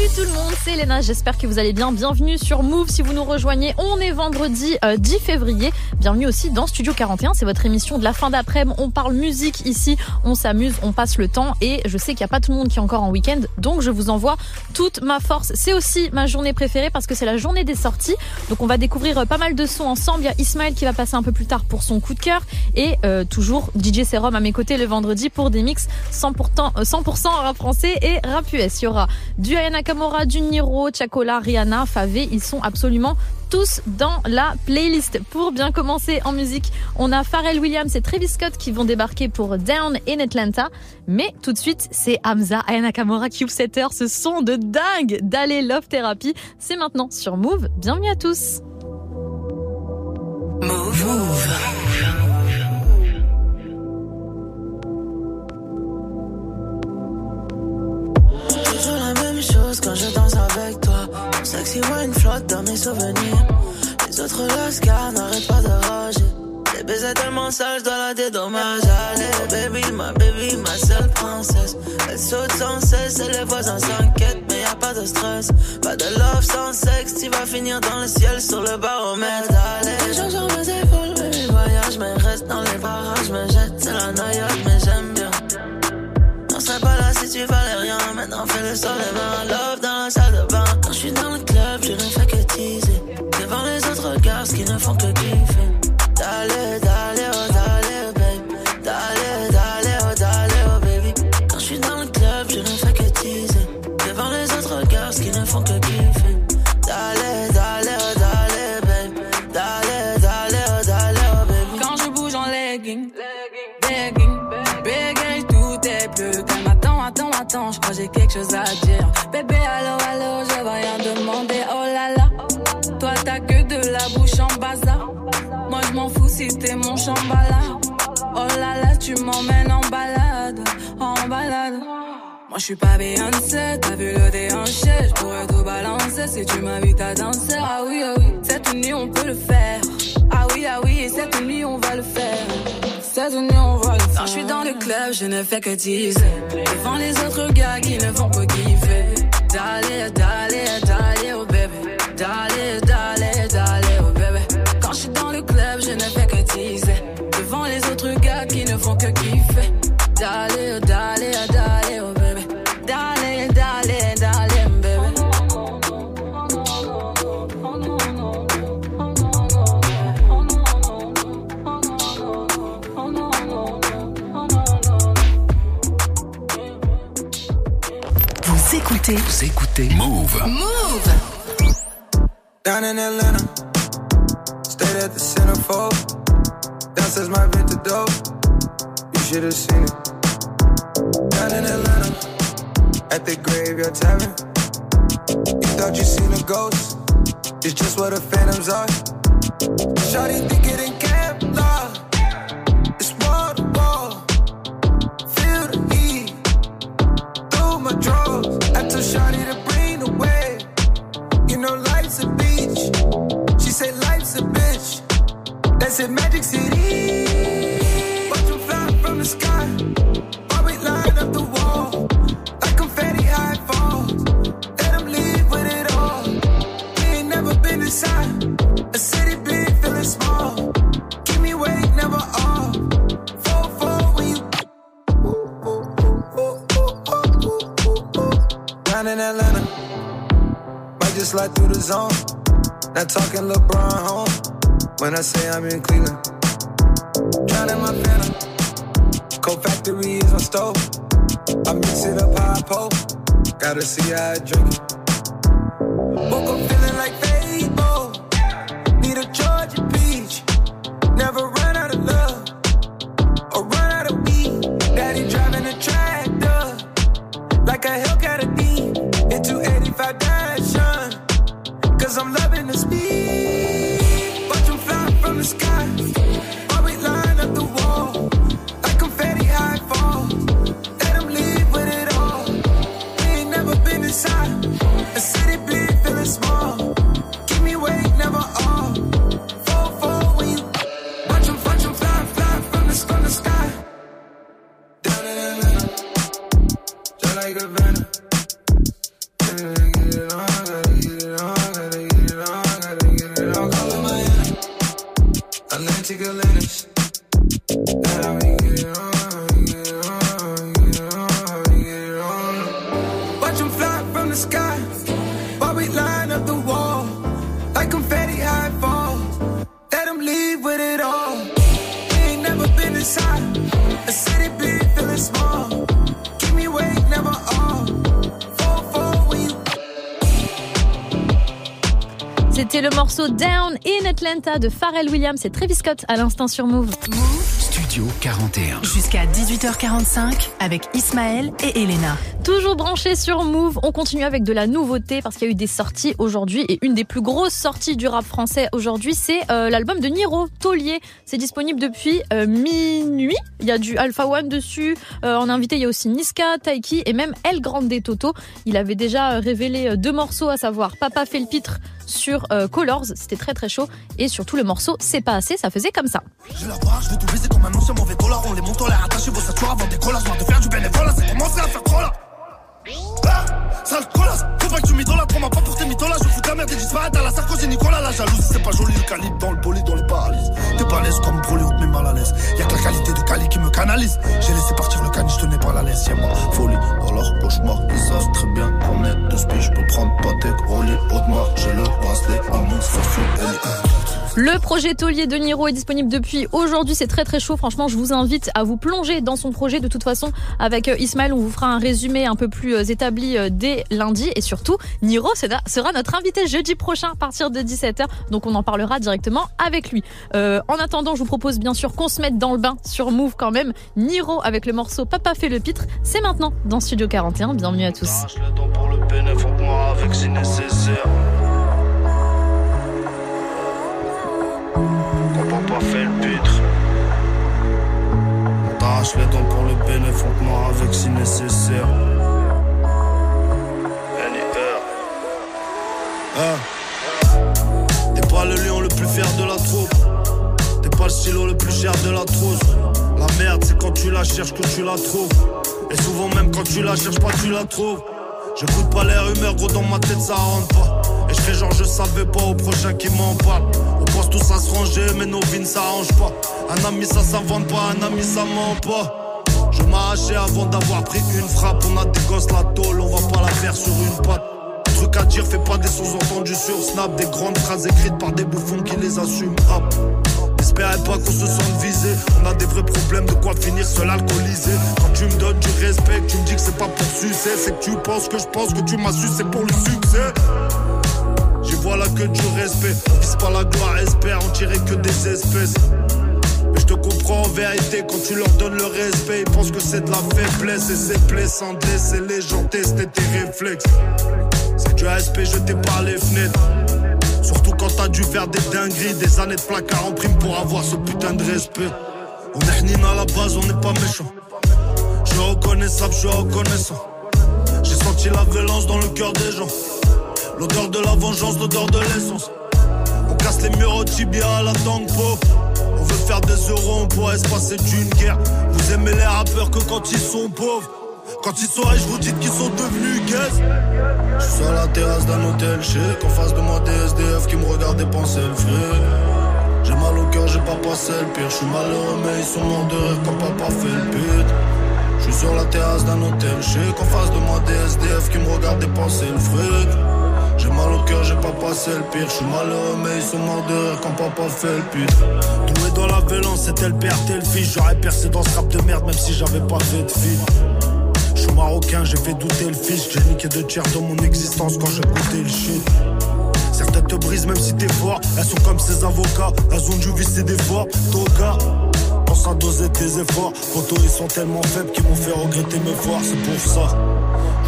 Salut tout le monde, c'est Elena, j'espère que vous allez bien. Bienvenue sur Move si vous nous rejoignez. On est vendredi 10 euh, février. Bienvenue aussi dans Studio 41, c'est votre émission de la fin d'après-midi. On parle musique ici, on s'amuse, on passe le temps et je sais qu'il n'y a pas tout le monde qui est encore en week-end, donc je vous envoie toute ma force. C'est aussi ma journée préférée parce que c'est la journée des sorties. Donc on va découvrir euh, pas mal de sons ensemble. Il y a Ismaël qui va passer un peu plus tard pour son coup de cœur et euh, toujours DJ Serum à mes côtés le vendredi pour des mix 100%, 100 rap français et rap US. Il y aura du Aya Nakamura, du Niro, Chakola, Rihanna, Favé, ils sont absolument tous dans la playlist. Pour bien commencer en musique, on a Pharrell Williams et Travis Scott qui vont débarquer pour Down in Atlanta. Mais tout de suite, c'est Hamza, Aya Nakamura, Cube Setter, ce son de dingue d'aller Love Therapy. C'est maintenant sur Move. Bienvenue à tous. Move. Move. Quand je danse avec toi. Sexy wine flotte dans mes souvenirs. Les autres lascars n'arrêtent pas de rager. Les baisers tellement sales, je dois la dédommager. Allez, baby, ma baby, ma seule princesse. Elle saute sans cesse et les voisins s'inquiètent, mais y a pas de stress. Pas de love sans sexe, tu vas finir dans le ciel sur le baromètre. Allez, les gens sur mes épaules, baby, voyage, mais reste dans les barrages, me jette, c'est la noyade, mais j'aime bien pas là si tu valais rien. Maintenant fais le sol et mains. Love dans la salle de bain. Quand je suis dans le club, je ne fais que teaser. Devant les autres regards, qui ne font que kiffer. J'ai quelque chose à dire. Bébé, allo, allo, je vais rien demander, oh là là. Toi, t'as que de la bouche en bazar. Moi, je m'en fous si t'es mon chambala. Oh là là, tu m'emmènes en balade, en balade. Moi, je suis pas Beyoncé, t'as vu le déhanché. Je pourrais tout balancer si tu m'invites à danser. Ah oui, ah oui, cette nuit, on peut le faire. Ah oui, ah oui, et cette nuit, on va le faire. Cette nuit, on va le faire. Quand je suis dans le club, je ne fais que teaser. Devant les autres gars qui ne font que kiffer. D'aller, d'aller, d'aller, oh bébé. D'aller, d'aller, d'aller, oh bébé. Quand je suis dans le club, je ne fais que teaser. Devant les autres gars qui ne font que kiffer. D'aller, écoutez. Vous écoutez. Move. Move. Down in Atlanta, stayed at the centerfold. Downstairs my vintage dope, you should have seen it. Down in Atlanta, at the graveyard tavern. You thought you seen a ghost, it's just what the phantoms are. Shawty think it in talking LeBron home. When I say I'm in Cleveland. Drowning my phantom. Cold factory is my stove. I mix it up I pole. Gotta see how I drink it. De Pharrell Williams et Travis Scott à l'instant sur Move. Studio 41. Jusqu'à 18h45 avec Ismaël et Elena. Toujours branché sur Move, on continue avec de la nouveauté parce qu'il y a eu des sorties aujourd'hui et une des plus grosses sorties du rap français aujourd'hui, c'est euh, l'album de Niro, Taulier. C'est disponible depuis euh, minuit. Il y a du Alpha One dessus. Euh, en invité, il y a aussi Niska, Taiki et même El Grande Toto. Il avait déjà euh, révélé deux morceaux, à savoir Papa fait le pitre sur Colors, c'était très très chaud, et surtout le morceau C'est pas assez, ça faisait comme ça. Je la je tout comme un ancien mauvais. On les monte, vos avant des faire du c'est à faire. Ah, sale colasse, faut pas que tu m'idolâtres, on m'a pas porté mythola. Je fous ta merde et disparaître à la Sarkozy Nicolas. La jalousie, c'est pas joli, le calibre dans le bolide, dans les paralyses. T'es pas à l'aise comme Broly, on te met mal à l'aise. Y'a que la qualité de Cali qui me canalise. J'ai laissé partir le caniche, je tenais pas la laisse. Y'a ma folie dans leur cauchemar. Ils savent très bien qu'on est de spi, je peux prendre Patek, Rolly, Audemars. J'ai le bracelet, Amour, Sophie, Ellie. Le projet Taulier de Niro est disponible depuis aujourd'hui. C'est très très chaud. Franchement, je vous invite à vous plonger dans son projet. De toute façon, avec euh, Ismaël, on vous fera un résumé un peu plus euh, établi euh, dès lundi. Et surtout, Niro sera notre invité jeudi prochain à partir de 17h. Donc on en parlera directement avec lui. En attendant, je vous propose bien sûr qu'on se mette dans le bain sur Move quand même. Niro avec le morceau Papa fait le pitre. C'est maintenant dans Studio 41. Bienvenue à tous. Papa fait le pitre. On t'arrache les dents pour le bénéfice, faut que moi avec si nécessaire. Ah. T'es pas le lion le plus fier de la troupe. T'es pas le stylo le plus cher de la trousse. La merde, c'est quand tu la cherches que tu la trouves. Et souvent, même quand tu la cherches pas, tu la trouves. J'écoute pas les rumeurs, gros, dans ma tête, ça rentre pas. Et je fais genre, je savais pas au prochain qui m'en parle. On pense tous à se ranger, mais nos vies ne s'arrangent pas. Un ami, ça s'invente pas, un ami, ça ment pas. Je m'arrachais avant d'avoir pris une frappe. On a des gosses, la tôle, on va pas la faire sur une patte. Truc à dire, fais pas des sous-entendus sur Snap. Des grandes phrases écrites par des bouffons qui les assument. Hop. N'espérez pas qu'on se sente visé. On a des vrais problèmes de quoi finir seul alcoolisé. Quand tu me donnes du respect, tu me dis que c'est pas pour sucer, c'est que tu penses que je pense que tu m'as su, c'est pour le succès. J'y vois là que du respect. On vise pas la gloire, espère en tirer que des espèces. Mais je te comprends en vérité quand tu leur donnes le respect. Ils pensent que c'est de la faiblesse et c'est blessant de laisser les gens tester tes réflexes. C'est du respect jeté par les fenêtres. Quand t'as dû faire des dingueries, des années de placard en prime pour avoir ce putain de respect. On est hnine à la base, on n'est pas méchant. Je suis reconnaissable, je suis reconnaissant. J'ai senti la violence dans le cœur des gens. L'odeur de la vengeance, l'odeur de l'essence. On casse les murs au tibia à la tangpo. On veut faire des euros, on pourrait se d'une guerre. Vous aimez les rappeurs que quand ils sont pauvres. Quand ils sont riches, vous dites qu'ils sont devenus gays. Je suis sur la terrasse d'un hôtel chic En face de moi des SDF qui me regardent dépenser le fric J'ai mal au cœur, j'ai pas passé le pire Je suis malheureux mais ils sont morts de rire quand papa fait le pit Je suis sur la terrasse d'un hôtel chic En face de moi des SDF qui me regardent dépenser le fric j'ai mal au cœur, j'ai pas passé le pire. Je suis malheureux, mais ils sont morts de rire quand papa fait le pit. Doué dans la violence, c'était le père, t'es le fils. J'aurais percé dans ce rap de merde, même si j'avais pas fait de film. Je suis marocain, j'ai fait douter le fils. J'ai niqué deux tiers dans mon existence quand j'ai goûté le shit. Certaines te brisent même si t'es fort. Elles sont comme ces avocats, elles ont dû visser des forts. Toga, pense à doser tes efforts. Photos, ils sont tellement faibles qu'ils m'ont fait regretter me voir, c'est pour ça.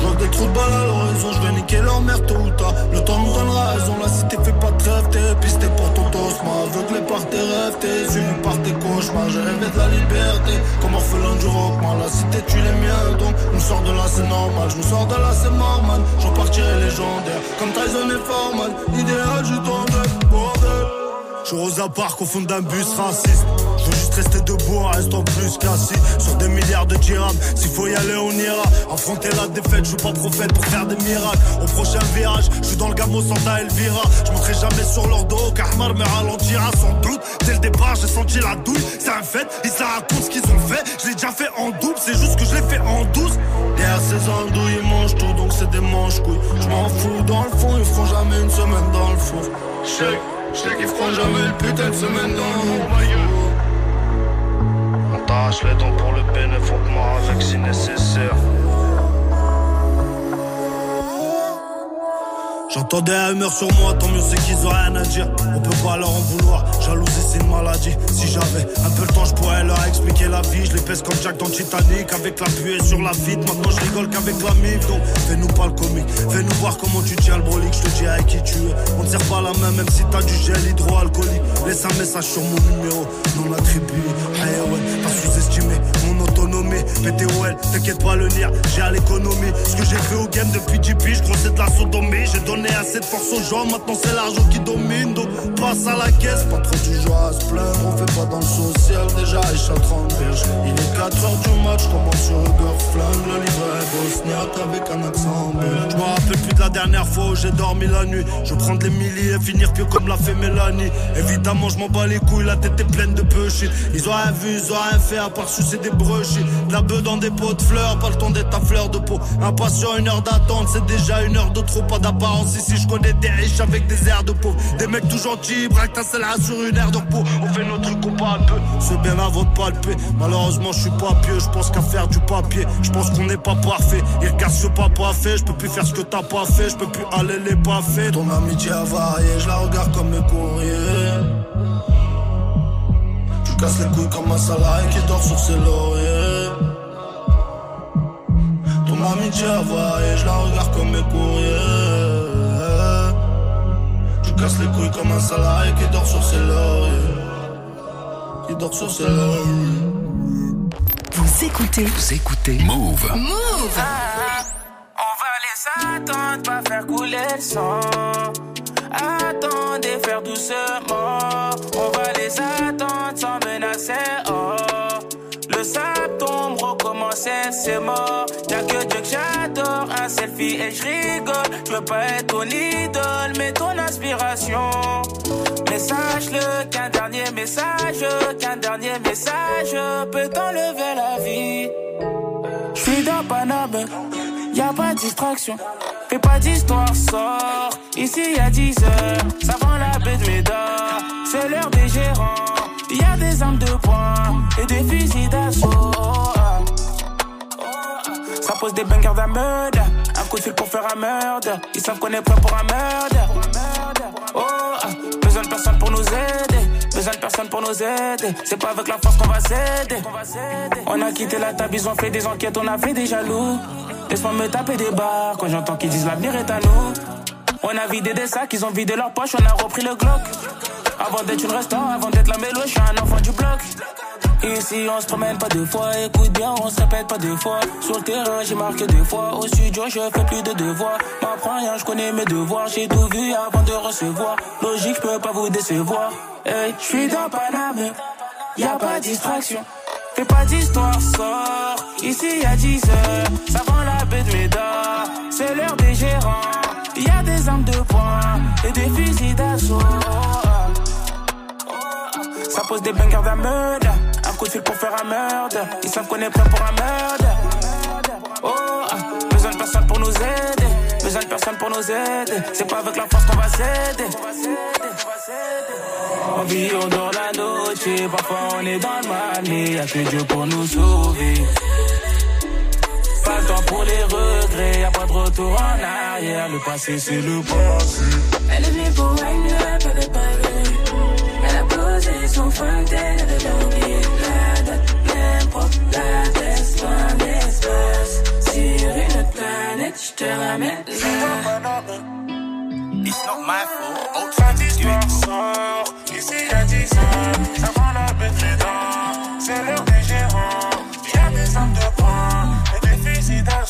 Vois des trous de balles à l'horizon, je vais niquer leur mère tôt ou tard. Le temps nous donnera raison, la cité fait pas de rêve, t'es pisté pour ton tosma. Aveuglé par tes rêves, t'es suivi par tes cauchemars. J'ai rêvé de la liberté, comme orphelin du rockman. La cité tue les miens, donc me sors de là, c'est normal. Je me sors de là, c'est normal. Je repartirai légendaire, comme Tyson et Foreman. Idéal, je t'en bordel. Je suis Rosa Park au fond d'un bus raciste. Je veux juste rester debout en plus qu'assis sur des milliards de dirhams. S'il faut y aller, on ira. Affronter la défaite, je suis pas prophète pour faire des miracles. Au prochain virage, je suis dans le gamo Santa Elvira. Je monterai jamais sur leur dos, Kahmar me ralentira sans doute. Dès le départ, j'ai senti la douille, c'est un fait. Ils se racontent ce qu'ils ont fait. Je l'ai déjà fait en double, c'est juste que je l'ai fait en douce. Derrière ces andouilles, ils mangent tout, donc c'est des manches couilles. Je m'en fous, dans le fond, ils feront jamais une semaine dans le four. Check, check, ils feront jamais une putain de semaine dans le four. T'arrache les dents pour le bénéfice, moi avec si nécessaire. J'entendais un humeur sur moi, tant mieux c'est qu'ils ont rien à dire. On peut pas leur en vouloir, jalousie c'est une maladie. Si j'avais un peu le temps, je pourrais leur expliquer la vie. Je les pèse comme Jack dans Titanic, avec la buée sur la vite. Maintenant je rigole qu'avec la mif. Donc fais-nous pas le comique, fais-nous voir comment tu tiens le brolique. Je te dis avec qui tu es. On ne sert pas la main, même si t'as du gel hydroalcoolique. Laisse un message sur mon numéro, non attribué. Hey ouais, pas sous-estimé mon PTOL, t'inquiète pas le nir, j'ai à l'économie. Ce que j'ai fait au game depuis 10 piges, gros c'est de la sodomie. J'ai donné assez de force aux gens, maintenant c'est l'argent qui domine. Donc passe à la caisse, pas trop du joie à se plaindre. On fait pas dans le social, déjà échappe 30 berges. Il est 4h du match, commence sur Uber. Le livre est bosniaque avec un accent. Je me rappelle plus de la dernière fois où j'ai dormi la nuit. Je prends des milliers et finir pieux comme l'a fait Mélanie. Évidemment, je m'en bats les couilles, la tête est pleine de bullshit. Ils ont rien vu, ils ont rien fait à part sucer des brochis. La bœuf dans des pots de fleurs, pas le temps d'être à fleur de peau. Impatient, une heure d'attente, c'est déjà une heure de trop, pas d'apparence. Ici, je connais des riches avec des airs de pauvres. Des mecs tout gentils, braque ta selle sur une aire de repos. On fait nos trucs, on parle peu. C'est bien avant de palper. Malheureusement, je suis pas pieux, je pense qu'à faire du papier. Je pense qu'on n'est pas parfait. Il regarde ce papa fait, je peux plus faire ce que t'as pas fait, je peux plus aller les pas. Ton amitié a varié, je la regarde comme mes courriers. Tu casses les couilles comme un salarié qui dort sur ses lauriers. Ton amitié a varié, je la regarde comme mes courriers. Tu casses les couilles comme un salarié qui dort sur ses lauriers. Qui dort sur ses lauriers. Vous écoutez Vous écoutez Move. Move On va les attendre, pas faire couler le sang. Attendez, faire doucement. On va les attendre sans menacer. Oh. Le sable tombe, recommencer, c'est mort. Y'a selfie et je rigole. Je veux pas être ton idole, mais ton inspiration. Mais sache-le qu'un dernier message, qu'un dernier message peut t'enlever la vie. Je suis dans Paname, y a pas de distraction. Fais pas d'histoire, sort. Ici a 10 heures, ça vend la baie de Médard. C'est l'heure des gérants. Y a des armes de poing et des fusils d'assaut. Ça pose des bangers. Un Ils savent qu'on est prêt pour un meurtre. Oh, besoin de personne pour nous aider. Besoin de personne pour nous aider. C'est pas avec la force qu'on va s'aider. On a quitté la table, ils ont fait des enquêtes, on a fait des jaloux. Laisse-moi me taper des barres quand j'entends qu'ils disent l'avenir est à nous. On a vidé des sacs, ils ont vidé leurs poches, on a repris le Glock. Avant d'être une restaurant, avant d'être la mélo, je suis un enfant du bloc. Ici on se promène pas deux fois, écoute bien, on se répète pas deux fois. Sur le terrain j'ai marqué deux fois, au studio je fais plus de devoirs. M'apprends rien, je connais mes devoirs, j'ai tout vu avant de recevoir. Logique, je peux pas vous décevoir. Hey, je suis dans Paname, y a pas de distraction. Fais pas d'histoire, sort. Ici y a 10 heures, ça vend la baie de Médard. C'est l'heure des gérants, y a des armes de poing et des fusils d'assaut. Ça pose des bangers d'un meurtre. Un coup de fil pour faire un meurtre. Ils savent qu'on est prêt pour un meurtre. Oh, ah, besoin de personne pour nous aider. Besoin de personne pour nous aider. C'est pas avec la force qu'on va s'aider. On vit au dans la noche. Parfois on est dans le mal, y'a que Dieu pour nous sauver. Pas le temps pour les regrets, y'a pas de retour en arrière. Le passé c'est le passé. Elle est pour elle avait oublié la date, n'importe. Sur te ramène là. It's not my fault. Autre distraction. Ici y'a 10 ans. Ça vend la bête les dents. C'est l'heure des gérants. De et des.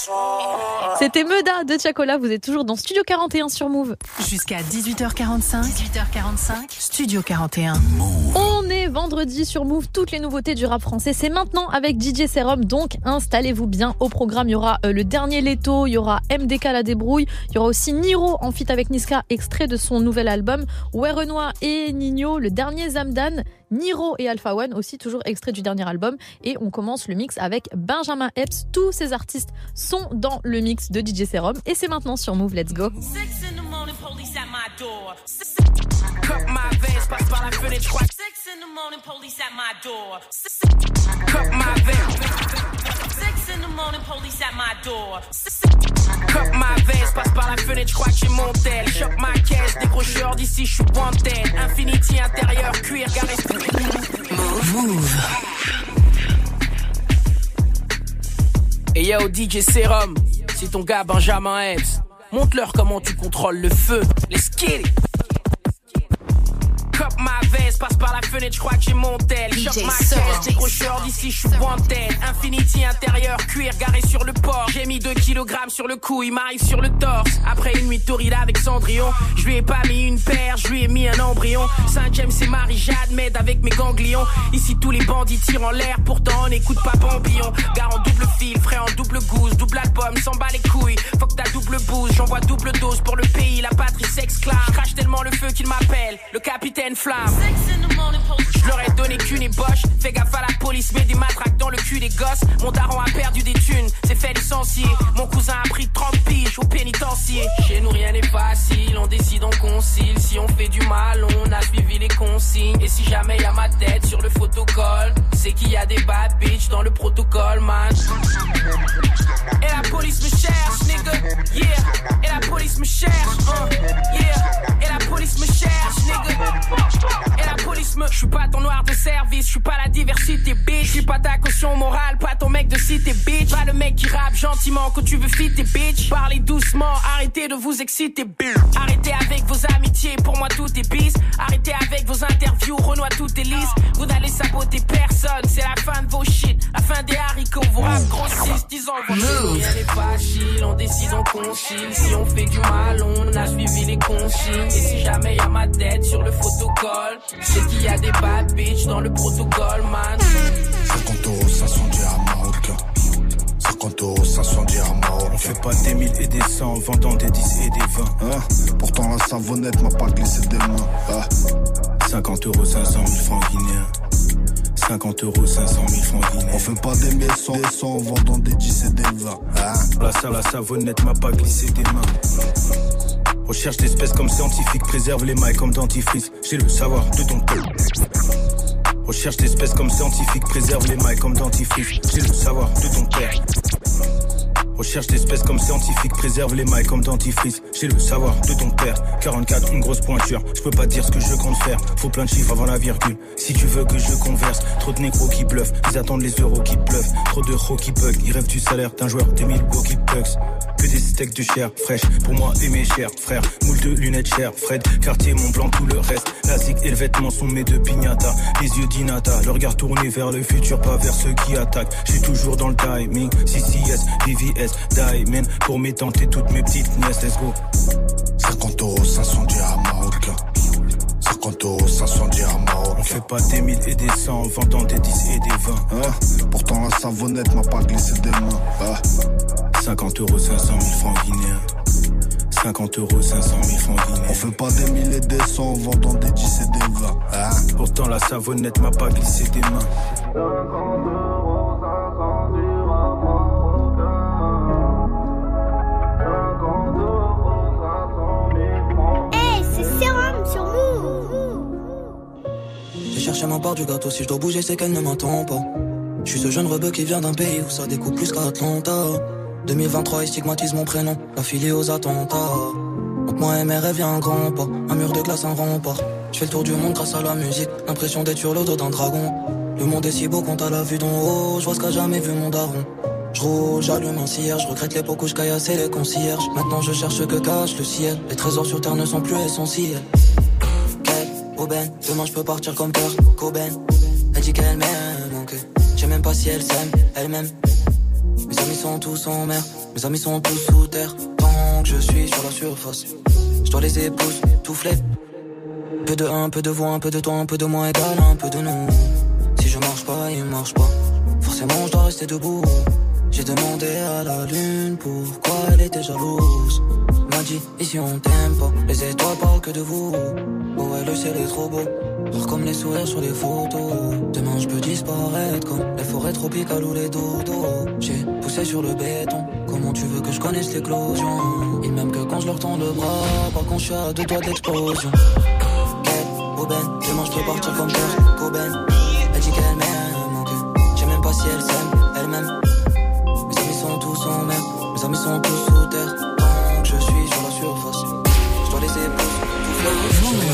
C'était Meda de Tiakola, vous êtes toujours dans Studio 41 sur Move. Jusqu'à 18h45. 18h45. Studio 41. On On est vendredi sur Move. Toutes les nouveautés du rap français, c'est maintenant avec DJ Serum. Donc installez-vous bien. Au programme, il y aura euh, le dernier Leto, il y aura MDK la débrouille, il y aura aussi Niro en feat avec Niska, extrait de son nouvel album. Ouais Renoir et Nino, le dernier Zamdan. Niro et Alpha One aussi, toujours extrait du dernier album. Et on commence le mix avec Benjamin Epps. Tous ces artistes sont dans le mix de DJ Serum. Et c'est maintenant sur Move. Let's go. Cut my veins, passe par la fenêtre, j'crois. Six in the morning, police at my door. Cut my veins. Six in the morning, police at my door. Cut my veins, passe par la fenêtre, j'crois que j'ai mon tel. Choc ma caisse, décrocheur d'ici, j'suis pointel. Infinity intérieur, cuir, garé. Move. Et yo, DJ Serum, c'est ton gars Benjamin Epps. Montre-leur comment tu contrôles le feu. Let's get it. Fenêtre, je crois que j'ai mon tel. Choc ma caisse, décrocheur d'ici, je suis tête. Infinity intérieur, cuir garé sur le port. J'ai mis 2 kg sur le cou, il m'arrive sur le torse. Après une nuit torride avec Cendrillon, je lui ai pas mis une paire, je lui ai mis un embryon. Cinquième, c'est Marie-Jade, m'aide avec mes ganglions. Ici, tous les bandits tirent en l'air, pourtant on n'écoute pas Bambillon. Gare en double fil, frais en double gousse, double album, s'en bat les couilles. Faut que ta double bouse, j'envoie double dose pour le pays, la patrie s'exclame. Je crache tellement le feu qu'il m'appelle, le capitaine flamme. Je leur ai donné qu'une ébauche. Fais gaffe à la police, mets des matraques dans le cul des gosses. Mon daron a perdu des thunes, c'est fait licencier. Mon cousin a pris 30 piges au pénitencier. Chez nous rien n'est facile, on décide, on concile. Si on fait du mal, on a suivi les consignes. Et si jamais y a ma tête sur le photocall, c'est qu'il y a des bad bitch dans le protocole, man. Et la police me cherche, nigga, yeah. Et la police me cherche, uh, yeah. Et la police me cherche, nigga. Et la police me. Je suis pas ton noir de service, je suis pas la diversité, bitch. Je suis pas ta caution morale, pas ton mec de cité, bitch. Pas le mec qui rappe gentiment quand tu veux fitter, bitch. Parlez doucement, arrêtez de vous exciter, bitch. Arrêtez avec vos amitiés, pour moi tout est bis. Arrêtez avec vos interviews, Renoir tout est lisse. Vous n'allez saboter personne, c'est la fin de vos shit. La fin des haricots, vos rap grossissent, disons vos Rien n'est facile, on décide, on concile. Si on fait du mal, on a suivi les consignes. Et si jamais y a ma tête sur le photocall, c'est qu'il y a des bad bitch dans le protocole, man. 50 euros, 500 dirhams marocains. 50 euros, 500 dirhams marocains. On fait pas des 1000 et des 100 en vendant des 10 et des 20. Hein? Pourtant la savonnette m'a pas glissé des mains. Hein? 50 euros, 500 000 francs guinéens. 50 euros, 500 000 francs guinéens. On fait pas des 1000 100 et 100 en vendant des 10 et des 20. Hein? La, la savonnette m'a pas glissé des mains. Recherche d'espèces comme scientifique, préserve les mailles comme dentifrice. J'ai le savoir de ton peuple. Recherche d'espèces comme scientifique, préserve les mailles comme dentifrice. J'ai le savoir de ton père. Recherche d'espèces comme scientifique, préserve les mailles comme dentifrice. J'ai le savoir de ton père. 44, une grosse pointure. Je peux pas dire ce que je compte faire. Faut plein de chiffres avant la virgule. Si tu veux que je converse, trop de négros qui bluffent. Ils attendent les euros qui pleuvent. Trop de ro qui bug. Ils rêvent du salaire d'un joueur des mille qui bugs. Que des steaks de chair fraîche. Pour moi et mes chers frères. Moule de lunettes chères. Fred, quartier, mon blanc, tout le reste. La zig et le vêtement sont mes deux pignata. Les yeux d'Inata. Le regard tourné vers le futur, pas vers ceux qui attaquent. Suis toujours dans le timing. CCS, Diamond. Pour mes tantes et toutes mes petites nièces. Let's go. 50 euros, 500 dirhams marocains. 50 euros, 500 dirhams marocains. On fait pas des 1000 et des 100 en vendant des 10 et des 20. Hein? Pourtant la savonnette m'a pas glissé des mains. Hein? 50 euros, 500 000 francs guinéens. 50 euros, 500 000 francs guinéens. On fait pas des 1000 et des 100 en vendant des 10 et des 20. Hein? Pourtant la savonnette m'a pas glissé des mains. Chercher ma part du gâteau. Si je dois bouger, c'est qu'elle ne m'entend pas. Je suis ce jeune rebeu qui vient d'un pays où ça découpe plus qu'Atlanta. 2023, il stigmatise mon prénom, affilié aux attentats. Entre moi mes rêves, un grand pas. Un mur de glace, un rempart. Je fais le tour du monde grâce à la musique. L'impression d'être sur le d'un dragon. Le monde est si beau quand à la vue d'en haut. Je vois ce qu'a jamais vu mon daron. Je j'allume un cierge, je regrette l'époque où je les concierges. Maintenant je cherche ce que cache le ciel. Les trésors sur terre ne sont plus essentiels. Demain je peux partir comme peur, Coben. Elle dit qu'elle m'aime, donc je sais même pas si elle s'aime, elle-même. Mes amis sont tous en mer, mes amis sont tous sous terre. Tant que je suis sur la surface, je dois les épouses, tout flip. Peu de un, peu de voix, un peu de toi, un peu de moi égal, un peu de nous. Si je marche pas, il marche pas. Forcément, je dois rester debout. J'ai demandé à la lune pourquoi elle était jalouse. Dit, ici on t'aime pas, les étoiles parlent que de vous. Oh ouais, le ciel est trop beau, Rare comme les sourires sur les photos. Demain je peux disparaître comme les forêts tropicales ou les dodos. J'ai poussé sur le béton, comment tu veux que je connaisse l'éclosion? Ils m'aiment que quand je leur tends le bras, par contre je suis à deux doigts d'explosion. Demain je peux partir comme Kurt Cobain. Elle dit qu'elle m'aime, sais même pas si elle s'aime, elle-même. Mes amis sont tous en mer, mes amis sont tous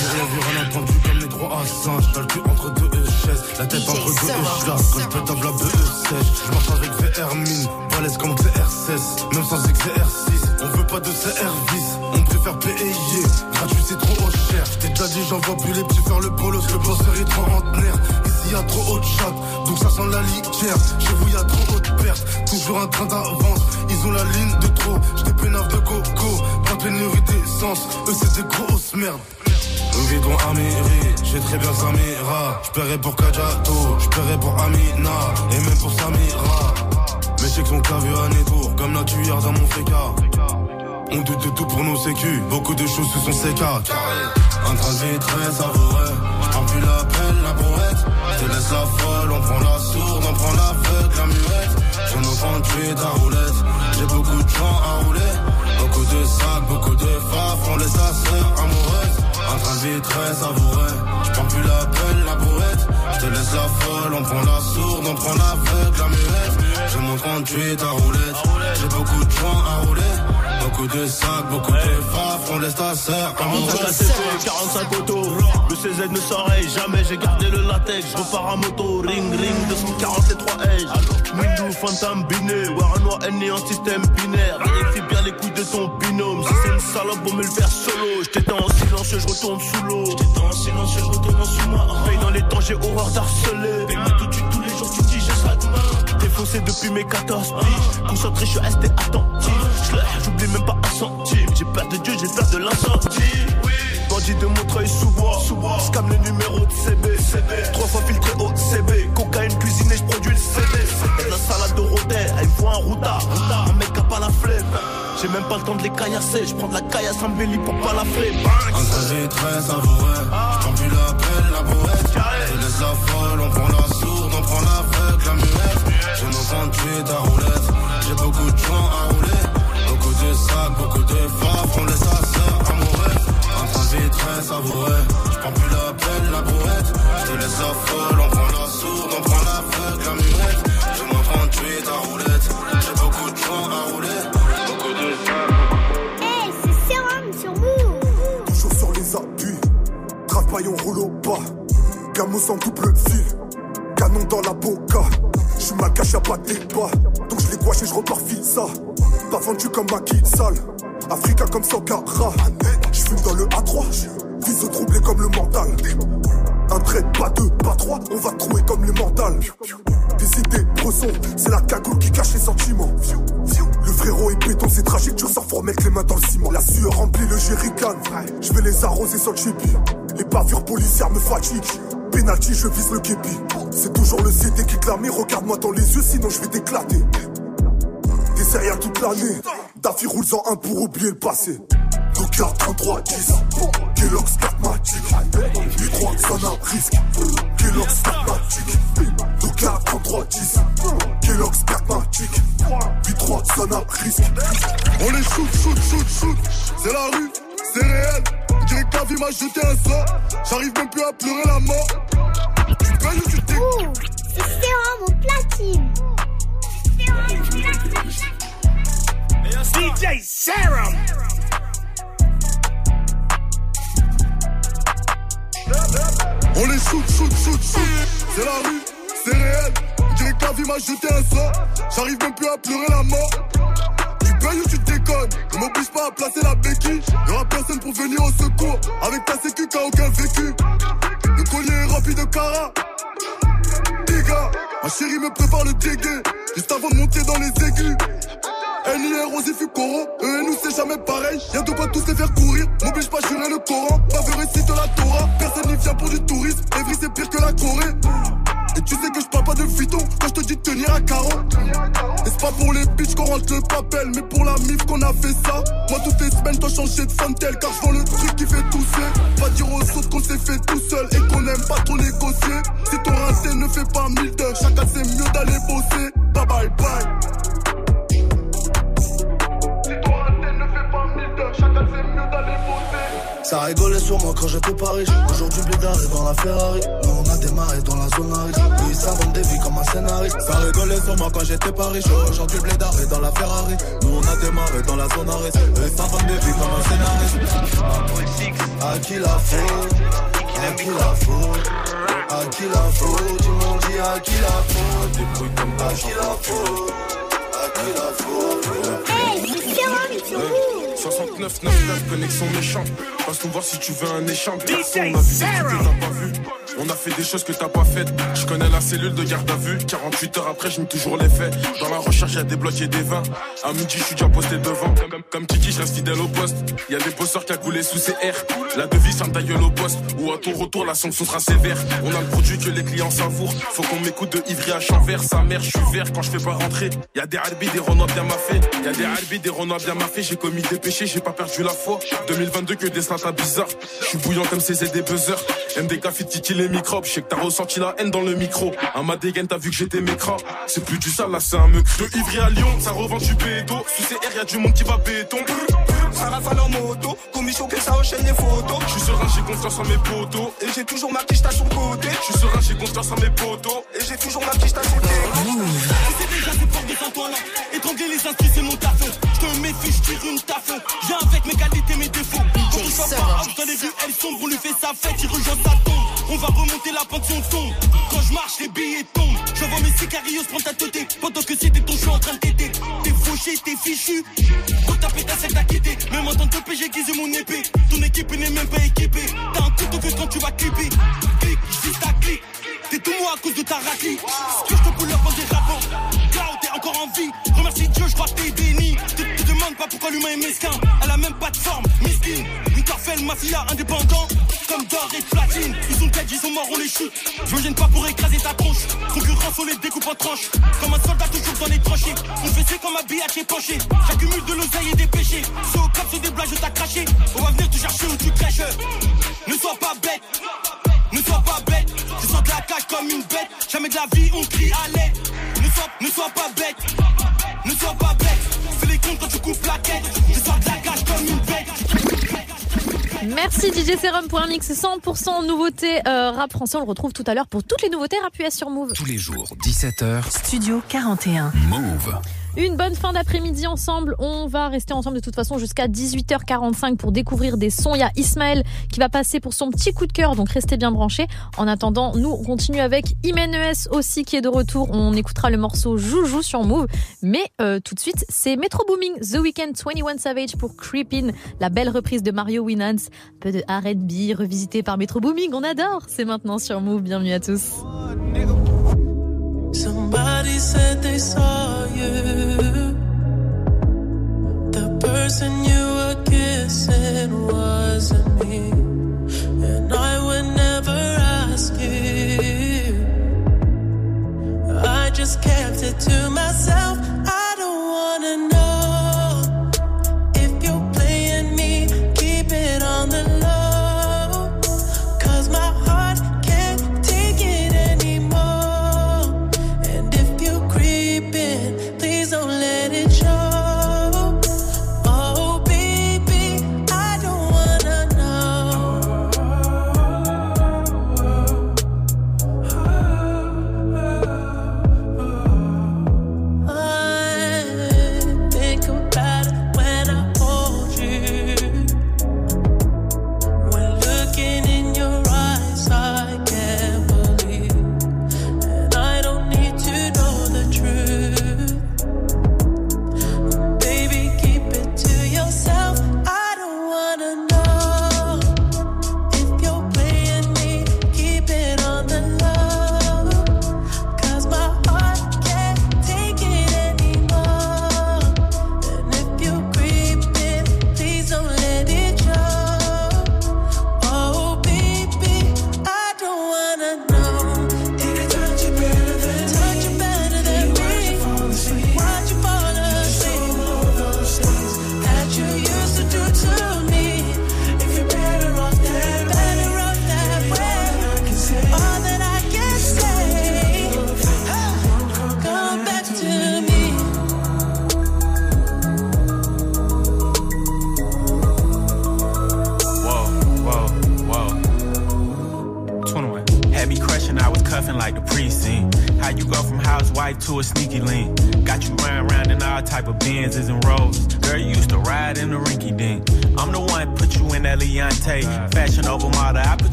J'ai rien vu, rien entendu comme les droits à singe. T'as le cul entre deux chaises, la tête entre deux écharpes. Quand je pète un la BE sèche, je marche avec VR1000, balèze comme CR16, même sans XR6. On veut pas de CR10, on préfère payer. Gratuit c'est trop cher. J't'ai déjà dit, j'envoie plus les petits faire le bolos, le bosseur est trentenaire. Ici y a trop haut de chat, donc ça sent la litière. Chez vous y a trop haute perte, toujours un train d'avance. Ils ont la ligne de trop, j't'ai pénave de coco. Pas de pénurie d'essence, eux c'est des grosses merdes. Louis Vuitton Amiri, j'ai très bien Samira. J'paierai pour Kajato, j'paierai pour Amina, et même pour Samira. Mais j'ai que son cas vu un étour, comme la tuyère dans mon féca. On doute de tout pour nos sécu, beaucoup de choses sous son CK. Un trajet très savoureux, j'prends plus la pelle, la brouette. Je laisse la folle, on prend la sourde, on prend l'aveugle, la muette. Je nous prends tuer ta roulette, j'ai beaucoup de gens à rouler. Beaucoup de sacs, beaucoup de faf, on laisse sa sœur amoureuse. Vie très savoureux, j'prends plus la pelle, la brouette. Je laisse la folle, on prend la sourde, on prend l'aveugle, la muette. Je montre en tuer ta roulette, j'ai beaucoup de gens à rouler. Beaucoup de sacs, beaucoup de faf, on laisse ta sœur amoureuse. 45 autos, le CZ ne s'arrête jamais, j'ai gardé le latex, je repars à moto, ring ring 240 les 3 H. Windows, Phantom, biné, Waranoa, N en système binaire. Vérifie bien les couilles de ton binôme, si c'est une salope, on me le faire solo. J'étais en silencieux, je retourne sous l'eau. J'étais en silencieux, je retourne en sous-moi. Paye dans les temps, j'ai horreur d'harceler. Paye-moi tout de suite, Défoncé depuis mes 14 piges, concentré, je suis resté attentif. J'oublie même pas un centime, j'ai peur de Dieu, j'ai peur de l'incendie. Bandit de Montreuil sous bois, sous. Scam le numéro de CB, CB. Trois fois filtré au CB. Cocaïne cuisinée, je produis le CD. La salade de rôdelle, elle faut un routard. Un mec a pas la flemme. J'ai même pas le temps de les caillasser. Je prends de la caillasse en belly pour pas la flemme. Un trajet très savoureux, roulette. J'ai beaucoup de gens à rouler. Beaucoup de sacs, beaucoup de faves. On laisse sa sœur amoureuse. Un transit très savoureux. J'prends plus la peine, la brouette. J'te laisse la on prend la sourde, on prend la feuille, la muette. J'ai moins 38 à roulette. J'ai beaucoup de gens à rouler. Beaucoup de sacs. Hey, c'est sérum sur vous. Toujours sur les appuis. Travaillons, roule au pas. Gamos en double fil. Canon dans la peau J'suis mal caché à pas de débat. Donc je les gouache et je repars ça. Pas vendu comme un kit sale. Africa comme Sankara. J'fume dans le A3. Vise troublé comme le mental. Un trait, pas deux, pas trois. On va trouver comme les mentales. Des idées, bressons. C'est la cagoule qui cache les sentiments. Le frérot est béton, c'est tragique, tu ressors fort, mettre les mains dans le ciment. La sueur remplit le jerrycan. Je vais les arroser sans chippy. Les bavures policières me fatiguent. Penalty, je vise le képi. C'est toujours le CD qui clame. Regarde-moi dans les yeux, sinon je vais t'éclater. Des céréales toute l'année. Daffy roule en un pour oublier le passé. Doka 33 10 Kellogg's Carmatic 8-3 Sana risque Kellogg's Carmatic Doka 33 10 Kellogg's Carmatic 8-3 Sana risque On les shoot, shoot, shoot, shoot. C'est la rue, c'est réel. Dirait que la vie m'a jeté un sort. J'arrive même plus à pleurer la mort. Tu payes ou tu t'es. Ouh, c'est Sérum au platine. DJ Serum. On les shoot, shoot, shoot, shoot. C'est la rue, c'est réel. Dirait que la vie m'a jeté un sort. J'arrive même plus à pleurer la mort. Tu déconnes. Ne m'oblige pas à placer la béquille. Y'aura personne pour venir au secours. Avec ta sécu, t'as aucun vécu. Le collier est rempli de cara. Dégâts, ma chérie me prépare le dégueu. Juste avant de monter dans les aigus. NIR, Rosy, Fucoro. Eux et nous, c'est jamais pareil. Y'a de quoi tous les faire courir. M'oblige pas à jurer le Coran. Pas vu récite la Torah. Personne n'y vient pour du tourisme. Evry, c'est pire que la Corée. Tu sais que je parle pas de phyto quand je te dis tenir à carreau. Et c'est pas pour les bitches qu'on rentre le papel, mais pour la mif qu'on a fait ça. Moi, toutes les semaines, dois changer de fontel car je le truc qui fait tousser. Pas dire aux autres qu'on s'est fait tout seul et qu'on aime pas trop négocier. Si ton rincé ne fait pas mille d'heures, chacun c'est mieux d'aller bosser. Bye bye bye. Ça rigolait sur moi quand j'étais pas riche. Aujourd'hui, Blédard est dans la Ferrari. Nous, on a démarré dans la zone à risque. Ils s'inventent des vies comme un scénariste. Ça rigolait sur moi quand j'étais pas riche. Aujourd'hui, Blédard est dans la Ferrari. Nous, on a démarré dans la zone à risque. Ils s'inventent des vies comme un scénariste. À qui la faute? À qui la faute? À qui la faute? Ils m'ont dit à qui la faute? À qui la faute? À qui la faute? Hey, c'est 69 99 connexion méchant. Passe nous voir si tu veux un échange. Garçon, on a vu t'as pas vu. On a fait des choses que t'as pas faites. Je connais la cellule de garde à vue. 48 heures après, je toujours les faits. Dans la recherche, y'a des blocs des vins. À midi, je suis déjà posté devant. Comme, Kiki, je reste fidèle au poste. Y a des bosseurs qui a coulé sous CR. La devise, ta gueule au poste. Ou à ton retour, la sanction sera sévère. On a le produit que les clients savourent. Faut qu'on m'écoute de Ivry à Chanvert. Sa mère, je suis vert quand je fais pas rentrer. Y a des Albi, des Renois bien m'a fait. Y a des Albi, des Renois bien m'a fait. J'ai commis des péchés, j'ai pas perdu la foi. 2022 que des snatas bizarres. Je suis bouillant comme CZ des buzzers. MDK fait titi les microbes. Je sais que t'as ressenti la haine dans le micro. À ma dégaine, t'as vu que j'étais mécran. C'est plus du sale, là, c'est un meuk. De Ivry à Lyon, ça revend du bédo. Sous CR, y a du monde qui va béton. Ça rafale en moto, commis choqué, ça enchaîne les photos. Je suis serein, j'ai confiance en mes potos. Et j'ai toujours ma quiche sur le côté. Je suis serein, j'ai confiance en mes potos. Et j'ai toujours ma quiche sur le côté. C'est déjà c'est fort de toi là. Étrangler les inscrits, c'est mon taf. Je te méfie, je tire une taf. J'ai avec mes qualités, mes défauts. On pas les elles lui fait sa fête, il rejoint sa tombe. On va remonter la pente son son. Quand je marche, les billets tombent. Je vois mes sicarios prendre ta tête. Pendant que c'était ton choix en train de t'aider. T'es fauché, t'es fichu. Quand ta pétasse, elle t'a quitté. Même en tant que PG, j'ai mon épée. Ton équipe n'est même pas équipée. T'as un couteau que quand tu vas clipper. Clic, juste ta clic. T'es tout moi à cause de ta raclie. Que je te pull up en dérapant. Cloud, t'es encore en vie. Remercie Dieu, je crois que t'es béni. Te, te demande pas pourquoi l'humain est mesquin. Elle a même pas de forme, mesquine. Carfelle, mafia, indépendant. Comme d'or et platine. Ils sont dead, ils sont morts, on les shoot. Je me gêne pas pour écraser ta tronche. Concurrence, on les découpe en tranches. Comme un soldat toujours dans les tranchées. On fait c'est comme un billard est penché. J'accumule de l'oseille et des péchés. C'est au cap, c'est des blagues, je t'ai craché. On va venir te chercher où tu crèches. Ne sois pas bête. Ne sois pas bête, je sens de la cage comme une bête. Jamais de la vie on crie à l'aide. Ne sois, ne sois pas bête, ne sois pas bête. Fais les comptes quand tu coupes la tête. Merci DJ Serum pour un mix 100% nouveauté euh, rap français. On le retrouve tout à l'heure pour toutes les nouveautés rap US sur Move. Tous les jours, 17h. Studio 41. Move. Une bonne fin d'après-midi ensemble. On va rester ensemble de toute façon jusqu'à 18h45 pour découvrir des sons. Il y a Ismaël qui va passer pour son petit coup de cœur, donc restez bien branchés. En attendant, nous on continue avec Imen ES aussi qui est de retour. On écoutera le morceau Joujou sur Move. Mais euh, tout de suite, c'est Metro Booming The Weeknd 21 Savage pour Creepin, la belle reprise de Mario Winans. Un peu de R&B revisité par Metro Booming, on adore. C'est maintenant sur Move. Bienvenue à tous. Somebody said they saw you. The person you were kissing wasn't me. And I would never ask you. I just kept it to myself.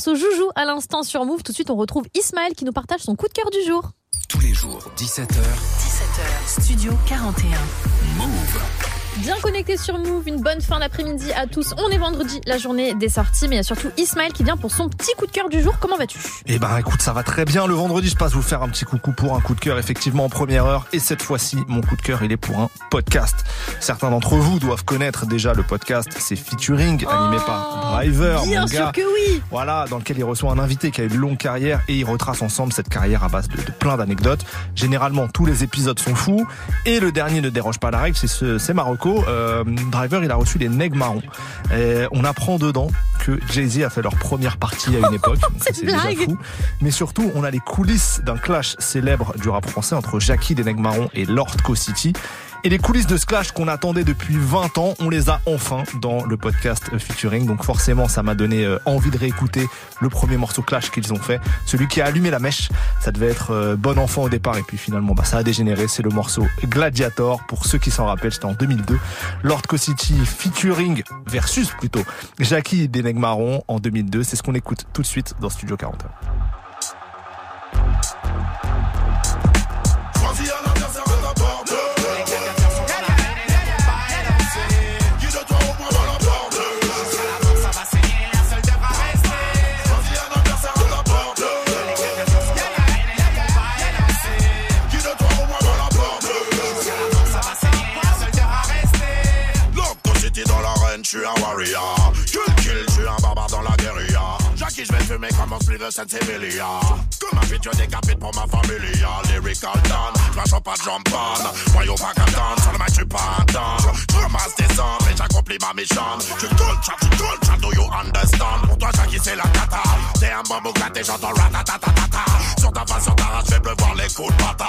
morceau Joujou à l'instant sur Move. Tout de suite, on retrouve Ismaël qui nous partage son coup de cœur du jour. Tous les jours, 17h. 17h, Studio 41. Move. Bien connecté sur Move, une bonne fin d'après-midi à tous. On est vendredi, la journée des sorties, mais il y a surtout Ismaël qui vient pour son petit coup de cœur du jour. Comment vas-tu? Eh ben écoute, ça va très bien. Le vendredi, je passe vous faire un petit coucou pour un coup de cœur, effectivement en première heure. Et cette fois-ci, mon coup de cœur, il est pour un podcast. Certains d'entre vous doivent connaître déjà le podcast. C'est Featuring, animé par Driver. Oh, Bien mon sûr gars. que oui Voilà, dans lequel il reçoit un invité qui a une longue carrière et ils retracent ensemble cette carrière à base de, de plein d'anecdotes. Généralement, tous les épisodes sont fous et le dernier ne déroge pas à la règle, c'est ce, c'est Euh, Driver, il a reçu les Neg Marrons. Et on apprend dedans que Jay-Z a fait leur première partie à une époque. C'est déjà fou. Mais surtout, on a les coulisses d'un clash célèbre du rap français entre Jackie des Neg Marrons et Lord Co-City. Et les coulisses de ce clash qu'on attendait depuis 20 ans, on les a enfin dans le podcast featuring. Donc forcément, ça m'a donné euh, envie de réécouter le premier morceau clash qu'ils ont fait. Celui qui a allumé la mèche, ça devait être euh, Bon Enfant au départ. Et puis finalement, bah, ça a dégénéré. C'est le morceau Gladiator. Pour ceux qui s'en rappellent, c'était en 2002. Lord Co-City featuring versus plutôt Jackie des Neg Marrons en 2002. C'est ce qu'on écoute tout de suite dans Studio 40. Je suis Jackie, je vais fumer comme un. Comme un vidéo décapite pour ma familia. Lyrical Dan, pas de champagne. Voyons pas qu'attendre, sur le mic, je suis pas un dingue. Je ramasse des et j'accomplis ma mission. Tu tu do you understand? Pour toi, Jackie, c'est la cata. T'es un j'entends ratatatata. Sur ta face, sur ta race, fais pleuvoir les coups de bata.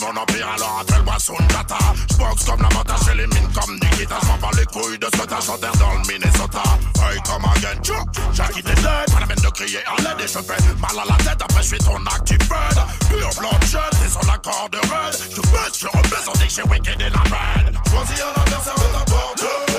Mon empire, alors appelle-moi. J'boxe comme la montagne, j'élimine comme Nikita. J'm'en bats les couilles de ce que t'as dans le Minnesota. Hey, come again, tchou. Jackie, t'es dead. Pas peine de crier à l'aide et je fais mal à la tête. Après, je suis ton active bird. Pure bloodshed, t'es sur la corde raide. Je baisse, je que j'ai wicked et la reine. Choisis un adversaire à ta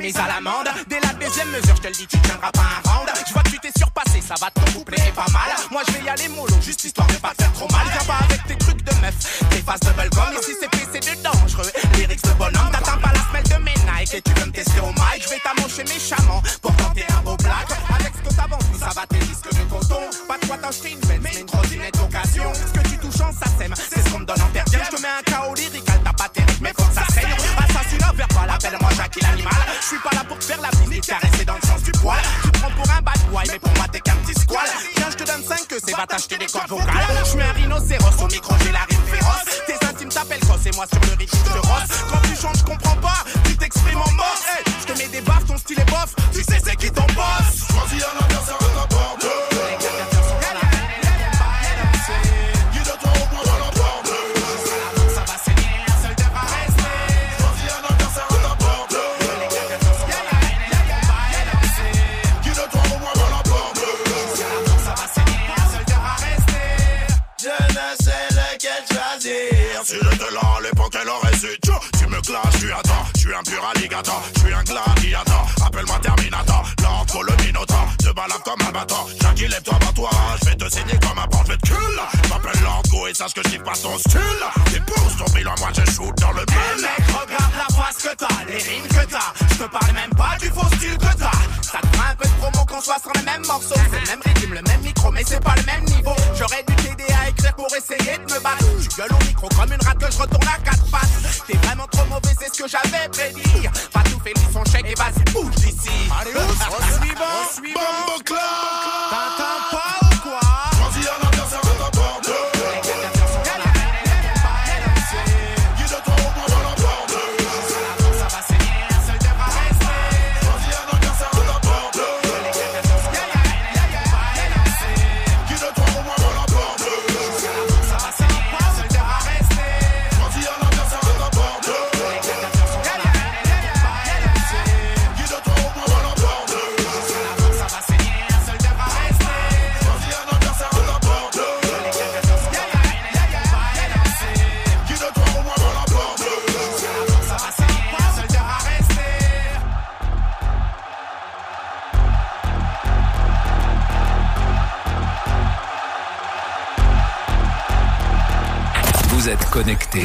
mise à l'amende. Dès la deuxième mesure, je te le dis, tu tiendras pas un round. Je vois que tu t'es surpassé, ça va te coupler et pas mal. Moi, je vais y aller mollo, juste histoire de pas faire trop mal. Viens pas avec tes trucs de meuf, tes faces de gum. Ici, c'est fait, c'est de dangereux. Lyrics de bonhomme, t'atteins pas la semelle de mes Nike et tu veux me tester au mic. Je vais t'amocher méchamment pour tenter un beau black. Avec ce que t'as vendu, ça va tes disques de coton. Pas de quoi t'acheter une Benz, mais une trottinette d'occasion. Ce que tu touches en ça sème, c'est ce qu'on me donne en terre. Je te mets un KO lyrical, appelle-moi Jackie l'animal. Je suis pas là pour faire la et caresser dans le sens du poil. Tu prends pour un bad boy, mais pour moi t'es qu'un petit squal. Tiens, je te donne 5 que c'est va t'acheter des cordes vocales. Je suis un rhinocéros, au micro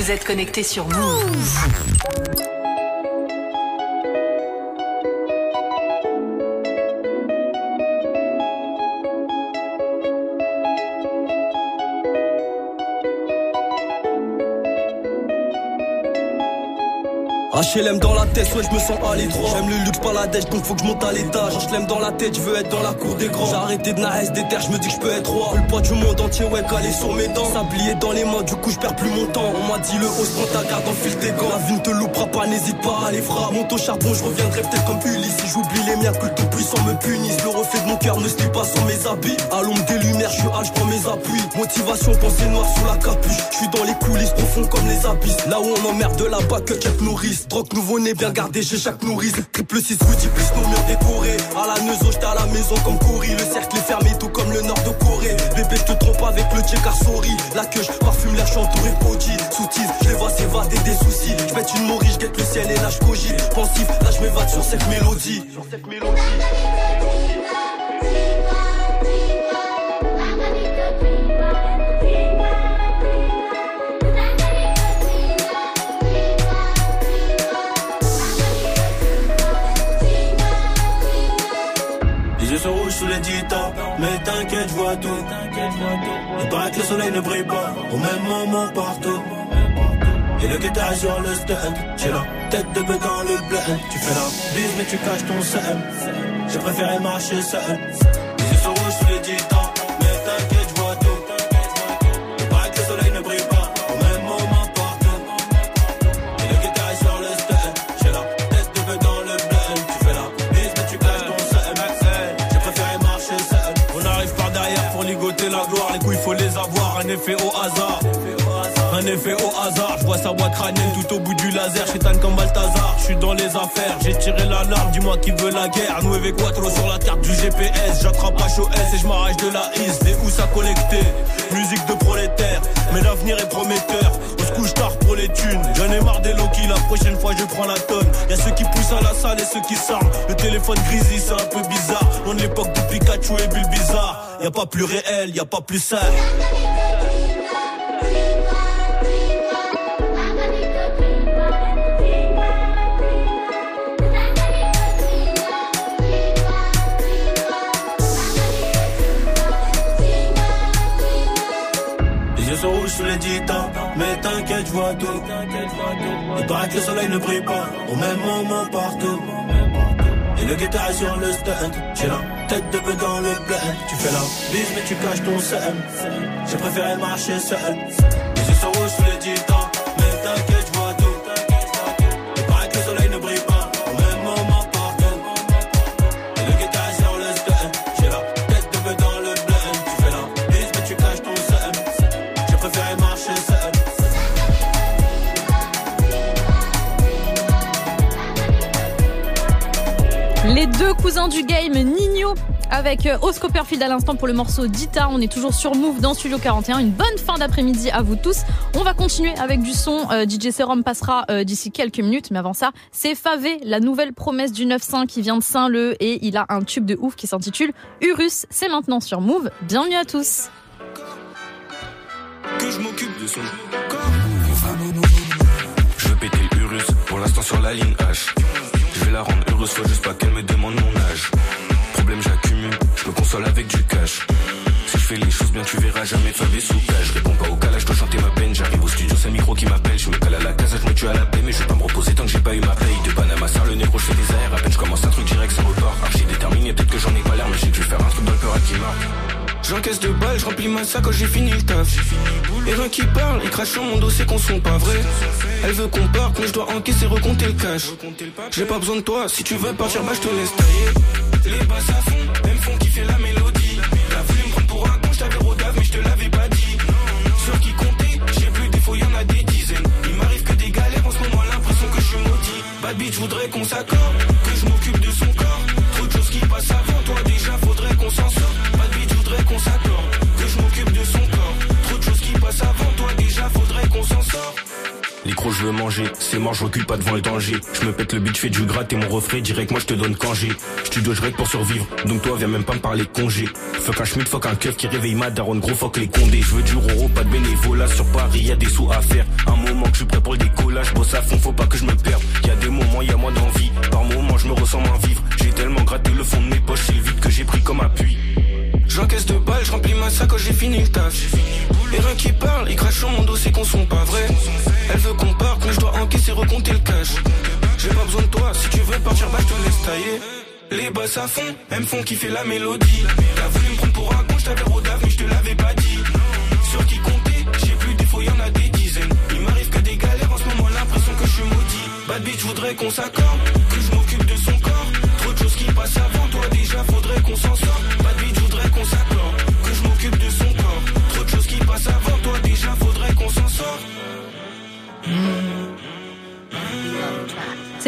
Vous êtes connectés sur Move. HLM dans la tête, ouais je me sens à l'étroit J'aime le luxe pas la dèche donc faut que je monte à l'étage. Quand je l'aime dans la tête, je veux être dans la cour des grands. J'ai arrêté de naïs des terres, je me dis que je peux être roi. Le poids du monde entier ouais calé sur mes dents. Sablier dans les mains, du coup je perds plus mon temps. On m'a dit le haut prend ta garde en fil tes gants. La vie ne te loupera n'hésite pas à les frappes Monte au charbon, je reviendrai peut-être comme Ulysse. Si j'oublie les miens, que le tout puissant me punisse. Le reflet de mon cœur ne se pas sans mes habits. À l'ombre des lumières, je suis prends mes appuis. Motivation, pensée noire sous la capuche. Je suis dans les coulisses profonds comme les abysses. Là où on emmerde de la bac, check nourrice Drogue nouveau-né bien gardé chez chaque nourrice Triple 6 Woody plus nos murs décorés. À la neuzo j'étais à la maison comme Cory Le cercle est fermé tout comme le nord de Bébé je te trompe avec le car sorry La queue je parfume l'air je suis entouré de Soutise je les vois s'évader des soucis. Je pète une morue je guette le ciel et là je cogite Pensif là je m'évade sur cette mélodie. Sur cette mélodie mais t'inquiète, je vois tout. Il paraît que le soleil ne brille pas au même moment partout. Et le guitare sur le stand, j'ai la tête de bœuf dans le blend. Tu fais la bise, mais tu caches ton seum. J'ai préféré marcher seul. Effet au hasard. Un effet au hasard, je vois sa boîte crânienne tout au bout du laser, chétan comme Balthazar, je suis dans les affaires, j'ai tiré l'alarme, dis-moi qui veut la guerre, nous avec Quattro sur la carte du GPS, j'attrape HOS et je m'arrache de la is, des où ça collecter, musique de prolétaire, mais l'avenir est prometteur, on se couche tard pour les thunes, j'en ai marre des Loki, la prochaine fois je prends la tonne, y'a ceux qui poussent à la salle et ceux qui s'arment, le téléphone grisy c'est un peu bizarre, on l'époque de Pikachu et Bill Bizarre, y a pas plus réel, y a pas plus sale. T'inquiète, je vois tout. Paraît que le soleil ne brille pas au même moment partout. Et le guitare est sur le stand, j'ai la tête de bœuf dans le blend. Tu fais la bise, mais tu caches ton seum. J'ai préféré marcher seul. Du game, Nino avec euh, Osco Perfil à l'instant pour le morceau Dita. On est toujours sur Move dans Studio 41. Une bonne fin d'après-midi à vous tous. On va continuer avec du son. Euh, DJ Serum passera euh, d'ici quelques minutes. Mais avant ça, c'est Favé, la nouvelle promesse du 9-5 qui vient de Saint-Leu et il a un tube de ouf qui s'intitule Urus. C'est maintenant sur Move. Bienvenue à tous. Que je m'occupe de Je veux péter pour l'instant sur la ligne H. Vais la rendre heureuse, faut juste pas qu'elle me demande mon âge. Problème, j'accumule, je me console avec du cash. Si je fais les choses bien, tu verras jamais Fabé sous. Je réponds pas au calage, je dois chanter ma peine. J'arrive au studio, c'est le micro qui m'appelle. Je me cale à la casa, je me tue à la paix, mais je vais pas me reposer tant que j'ai pas eu ma paye. De Panama, ça le négro, je fais des airs. À peine je commence un truc direct, ça repart. Peut-être que j'en ai pas l'air, mais je vais faire un truc dans le peur à qui marque. J'encaisse deux balles, je remplis ma sac quand j'ai fini le taf. Et rien qui parle, il crache sur mon dos, c'est qu'on sont pas vrai. Elle veut qu'on parte, mais je dois encaisser, recompter le cash. J'ai pas besoin de toi, si tu veux partir, bah je te laisse tailler. Les basses à fond, pas devant le danger. Je me pète le je fais du gratte et mon refrain direct moi je te donne congé. Studio je règle pour survivre, donc toi viens même pas me parler congé. Fuck un schmidt, fuck un keuf qui réveille ma daronne, gros fuck les condés. Je veux du roro, pas de bénévolat sur Paris, y des sous à faire. Un moment que je suis prêt pour le décollage, bosse à fond, faut pas que je me perde. Y a des moments, y moins d'envie. Par moments, je me ressens moins vivre. J'ai tellement gratté le fond de mes poches, c'est le vide que j'ai pris comme appui. J'encaisse de balles, je remplis ma sac quand j'ai fini le taf. Les reins qui parlent, ils crachent sur mon dos, c'est qu'on sont pas vrais. Elle veut qu'on parte, mais je dois encaisser, recompter le cash. J'ai pas besoin de toi, si tu veux partir, bah je te laisse tailler. Les basses à fond, elles me font kiffer la mélodie. T'as voulu me prendre pour un con, je t'avais rodave, mais je te l'avais pas dit. Sur qui compter, j'ai plus des fois, y en a des dizaines. Il m'arrive que des galères, en ce moment, l'impression que je suis maudit. Bad bitch, voudrais qu'on s'accorde, que je m'occupe de son corps. Trop de choses qui passent avant toi, déjà faudrait qu'on s'en sorte.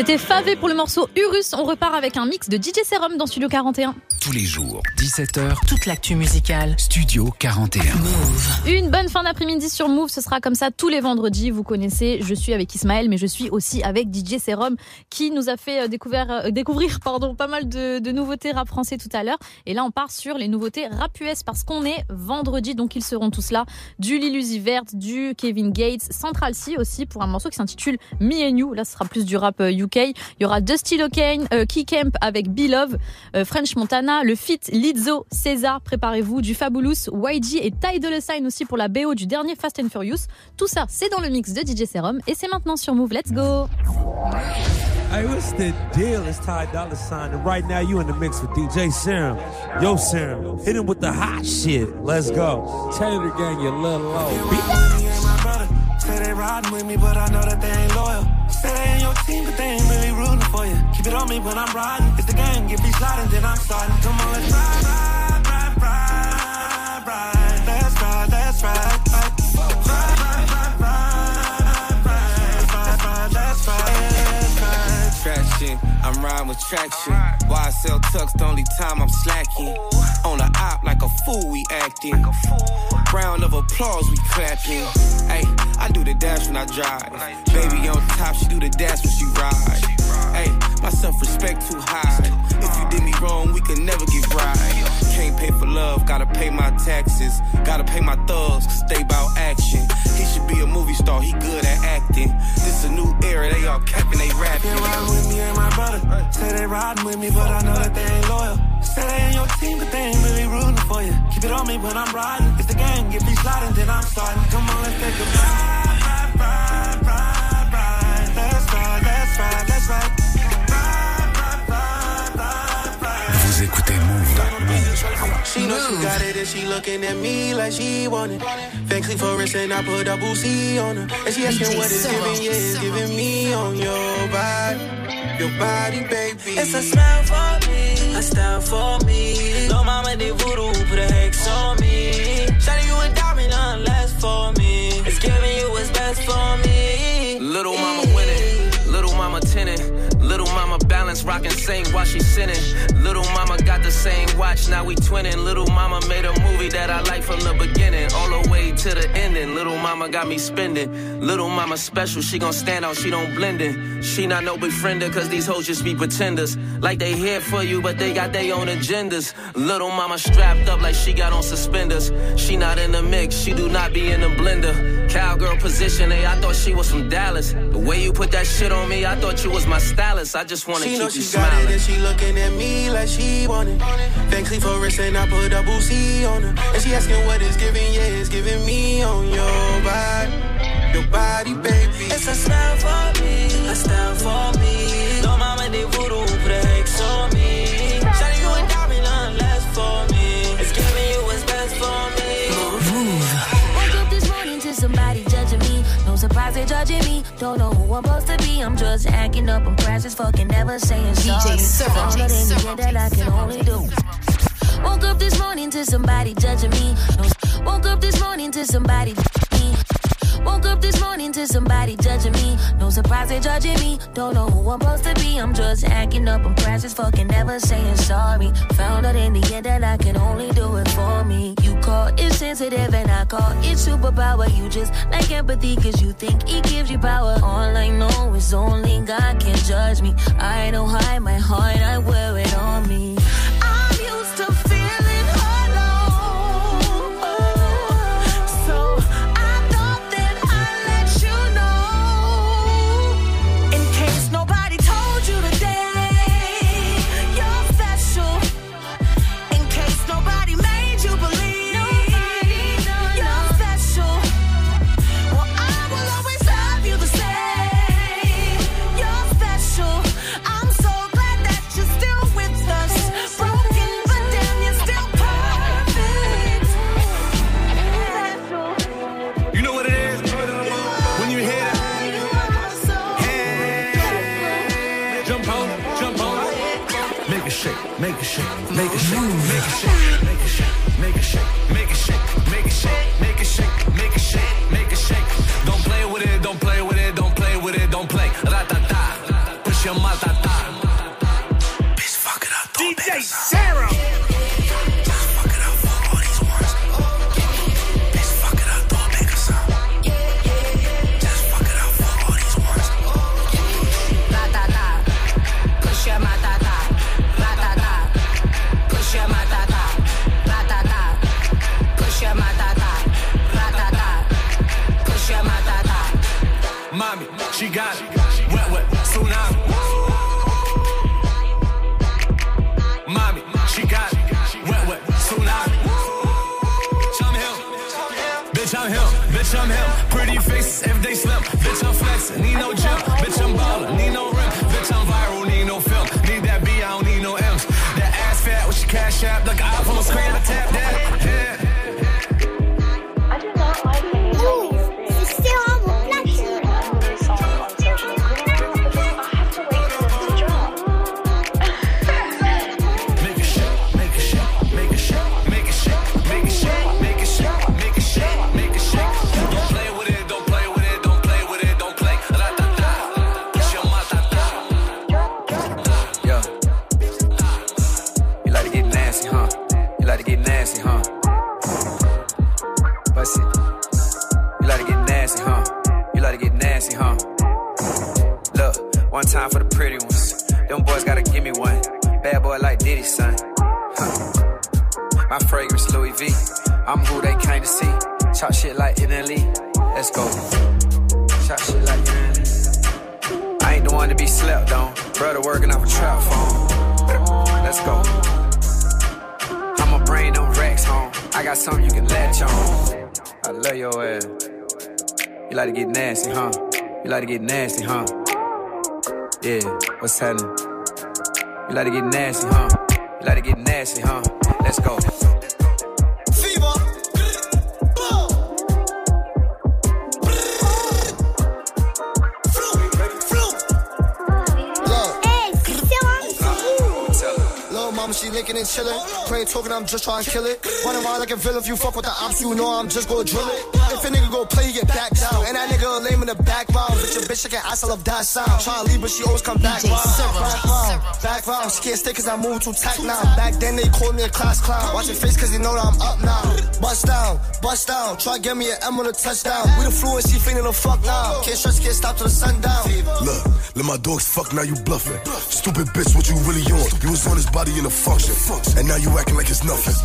C'était Favé pour le morceau Urus. On repart avec un mix de DJ Serum dans Studio 41. Tous les jours, 17h, Toute l'actu musicale. Studio 41. Une bonne fin d'après-midi sur Move, ce sera comme ça tous les vendredis. Vous connaissez, je suis avec Ismaël, mais je suis aussi avec DJ Serum qui nous a fait euh, découvrir, euh, découvrir pardon, pas mal de, de nouveautés rap français tout à l'heure. Et là, on part sur les nouveautés rap US parce qu'on est vendredi, donc ils seront tous là. Du Lil Uzi Vert, du Kevin Gates, Central C aussi pour un morceau qui s'intitule Me and You. Là, ce sera plus du rap euh, UK. Il y aura Dusty Locane, euh, Key Camp avec Love, euh, French Montana, le feat Lizzo, César, préparez-vous, du Fabulous, YG et Ty Dolla Sign aussi pour la BO du dernier Fast and Furious. Tout ça, c'est dans le mix de DJ Serum et c'est maintenant sur Move. Let's go! Hey, what's the deal? It's Ty Dolla Sign, and right now you in the mix with DJ Serum. Yo, Serum, hit him with the hot shit. Let's go. Tell it again, you little low. Say they riding with me, but I know that they ain't loyal. Say they ain't your team, but they ain't really rooting for you. Keep it on me when I'm riding. It's the game, get me sliding, then I'm starting. Come on, let's ride, ride, ride, ride, ride. Let's ride, let's ride. I'm riding with traction. Why I sell tucks the only time I'm slacking. On the op like a fool, we acting. Round of applause, we clapping. Hey, I do the dash when I drive. Baby on top, she do the dash when she ride. Hey, my self-respect too high. If did me wrong, we could never get right. Can't pay for love, gotta pay my taxes. Gotta pay my thugs, cause they bout action. He should be a movie star, he good at acting. This a new era, they all capping, they rapping. They ride with me and my brother. Say they riding with me, but I know that they ain't loyal. Say they ain't your team, but they ain't really rooting for you. Keep it on me when I'm riding. It's the game, get me sliding, then I'm starting. Come on, let's take a ride, ride, ride, ride, ride. Let's ride, let's ride, let's ride. She got it and she looking at me like she want it. Thanks for wrist and I put double C on her. And she asking what is giving, yeah, it's giving me on your body. Your body, baby. It's a smell for me, a style for me. No mama did voodoo, put a hex on me. Shawty, you a diamond, nothing less for me. It's giving you what's best for me. Little mama winning, little mama tinning. Balance, rockin' sing while she sinning. Little mama got the same watch, now we twinning. Little mama made a movie that I like from the beginning, all the way to the ending. Little mama got me spending. Little mama special, she gon' stand out, she don't blend in. She not no befriender, cause these hoes just be pretenders. Like they here for you, but they got their own agendas. Little mama strapped up like she got on suspenders. She not in the mix, she do not be in the blender. Cowgirl position, hey, I thought she was from Dallas. The way you put that shit on me, I thought you was my stylist. I just wanna She know keep you she got it and she looking at me like she want it. Van Cleef for wrist and I put double C on her. And she asking what it's giving, yeah, it's giving me on your body. Your body, baby. It's a smell for me, a style for me. No mama did voodoo, They judging me. Don't know who I'm supposed to be. I'm just acting up. I'm crash as fucking never saying sorry. Serum. All that in the end that I can only do. Woke up this morning to somebody judging me. Woke up this morning to somebody. Woke up this morning to somebody judging me. No surprise they're judging me. Don't know who I'm supposed to be. I'm just acting up. I'm precious, fucking never saying sorry. Found out in the end that I can only do it for me. You call it sensitive and I call it superpower. You just like empathy cause you think it gives you power. All I know is only God can judge me. I don't hide my heart, I wear it on me. Got You like to get nasty, huh? Yeah, what's happening? You like to get nasty, huh? You like to get nasty, huh? Let's go. She licking and chillin'. Playing talking, I'm just trying to kill it. Running around like a villain. If you fuck with the ops, you know I'm just gonna drill it. If a nigga go play, you get back down. And that nigga lame in the background. Bitch, a bitch, I can ass, I love that sound. Tryna leave, but she always come back round. Back round, back round. She can't stay cause I move too tack now. Back then they called me a class clown. Watch your face cause they know that I'm up now. Bust down, bust down. Try get me an M on a touchdown. We the fluent, she feeling the fuck now. Can't stress, can't stop till the sundown. Look, let my dogs fuck, now you bluffing. Stupid bitch, what you really on? You was on his body in a function. And now you acting like it's nothing.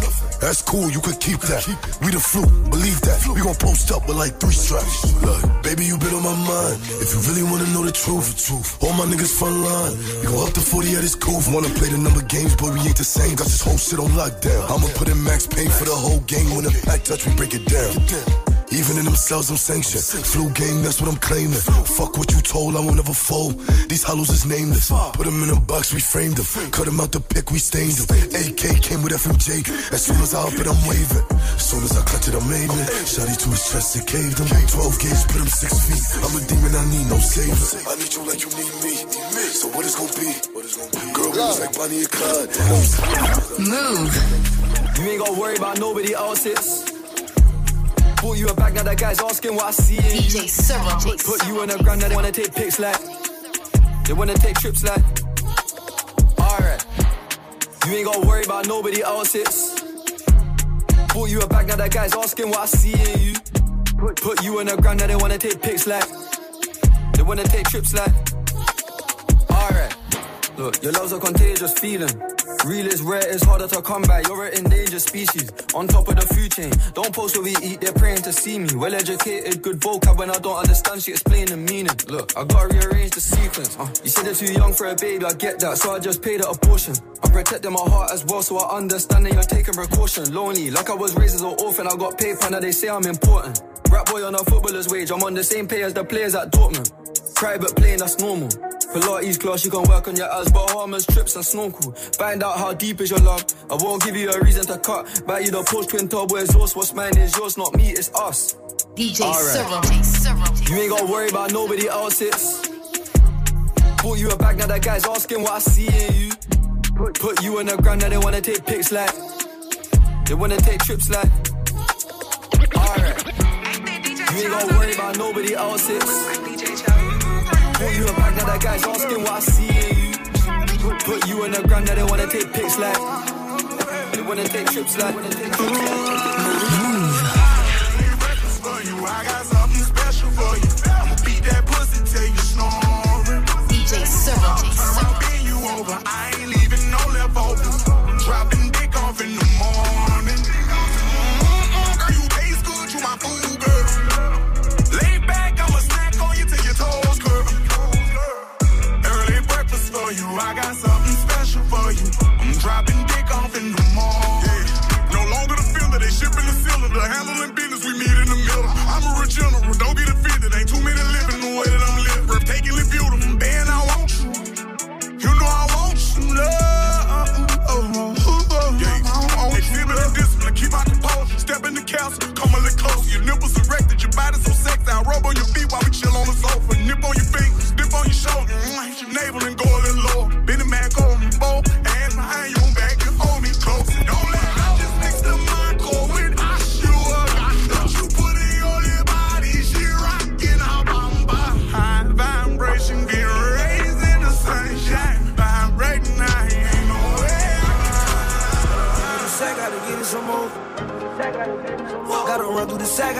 That's cool, you could keep that. We the flu, believe that. We gon' post up with like three straps. Look, baby, you been on my mind. If you really wanna know the truth. All my niggas front line. We go up to 40 at his cool. Wanna play the number games, but we ain't the same. Got this whole shit on lockdown. I'ma put in max pain for the whole game. When the pack touch, we break it down. Even in themselves, I'm sanctioned. Flu game, that's what I'm claiming. Fuck what you told, I won't ever fold. These hollows is nameless. Put them in a box, we framed them. Cut them out the pick, we stained them. AK came with FMJ. As soon as I up it, I'm waving. As soon as I clutch it, I'm aiming. Shotty to his chest, it caved him. 12 gauge, put him six feet. I'm a demon, I need no savior. I need you like you need me. So what is gonna be? Girl, we was like Bonnie and Clyde. Move. You ain't gonna worry about nobody else's. Bought you a bag, now that guy's asking what I see in DJ you. Put, put you in a ground, now they wanna take pics like. They wanna take trips like. Alright. You ain't gotta worry about nobody else's. Bought you a bag, now that guy's asking what I see in you. Put, put you in a ground, now they wanna take pics like. They wanna take trips like. Alright. Look, your love's a contagious feeling. Real is rare, it's harder to come by. You're an endangered species. On top of the food chain. Don't post where we eat, they're praying to see me. Well educated, good vocab. When I don't understand, she explain the meaning. Look, I gotta rearrange the sequence. Uh, you said they're too young for a baby, I get that. So I just paid her abortion. I'm protecting my heart as well, so I understand that you're taking precaution. Lonely, like I was raised as an orphan. I got paper, now they say I'm important. Rap boy on a footballer's wage. I'm on the same pay as the players at Dortmund. But playing, that's normal. Pilates class, you can work on your abs, Bahamas, trips and snorkel. Find out how deep is your love. I won't give you a reason to cut. Buy you the Porsche twin turbo exhaust. What's mine is yours, not me, it's us. DJ Alright. Serum. You ain't gotta worry about nobody else's. Bought you a bag, now that guy's asking what I see in you. Put, put you in the ground, now they wanna take pics like. They wanna take trips like. Alright. You ain't gotta worry about nobody else's. Put you a bag, now that guy's asking what I see in you. Put, put you in the ground, now they wanna take pics like. They wanna take trips like. for you. I got something special for you. I'ma beat that pussy till you snoring. DJ Serum. I'ma bend you over. I ain't body so sexy. I rub on your feet while we chill on the sofa. Nip on your fingers,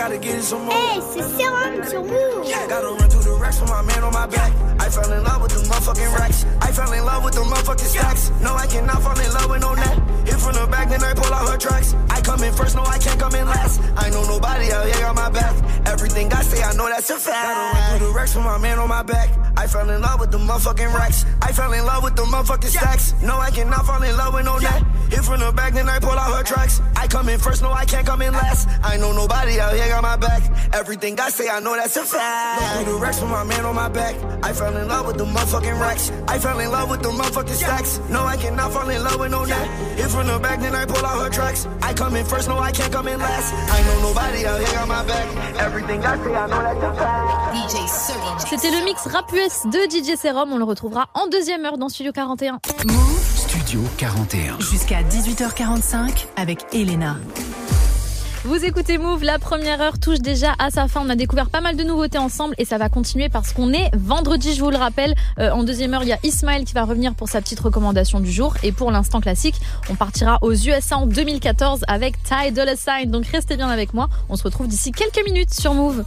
gotta get some more. Hey, c'est Serum sur Move. Gotta run through the racks with my man on my back. I fell in love with the motherfucking racks. I fell in love with the motherfucking stacks. No, I cannot fall in love with no net. Hit from the back, then I pull out her tracks. I come in first, no, I can't come in last. I know nobody out here got my back. Everything I say, I know that's a fact. Gotta run through the racks with my man on my back. I fell in love with the motherfucking racks. I fell in love with the motherfucking stacks. No, I cannot fall in love with no net. Hit from the back, then I pull out her tracks. I come in first, no, I can't come in last. I know nobody out here got my back. Everything I say, I know that's a fact. Through the racks with my man on my back. I fell in love with the motherfucking racks. I fell in love with the motherfucking stacks. No, I cannot fall in love with no net. Hit from the back, then I pull out her tracks. I come in first, no, I can't come in last. I know nobody out here got my back. Everything I say, I know that's a fact. DJ Serum. C'était le mix rap US de DJ Serum. On le retrouvera en deuxième heure dans Studio 41. Studio 41. Jusqu'à 18h45 avec Elena. Vous écoutez Move, la première heure touche déjà à sa fin. On a découvert pas mal de nouveautés ensemble et ça va continuer parce qu'on est vendredi, je vous le rappelle. Euh, en deuxième heure, il y a Ismaël qui va revenir pour sa petite recommandation du jour. Et pour l'instant classique, on partira aux USA en 2014 avec Ty Dolla Sign. Donc restez bien avec moi. On se retrouve d'ici quelques minutes sur Move.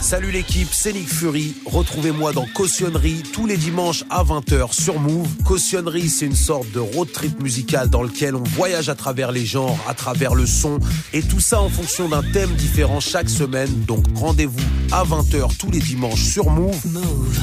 Salut l'équipe, c'est Nick Fury. Retrouvez-moi dans Cautionnerie tous les dimanches à 20h sur Move. Cautionnerie, c'est une sorte de road trip musical dans lequel on voyage à travers les genres, à travers le son et tout ça en fonction d'un thème différent chaque semaine. Donc rendez-vous à 20h tous les dimanches sur Move.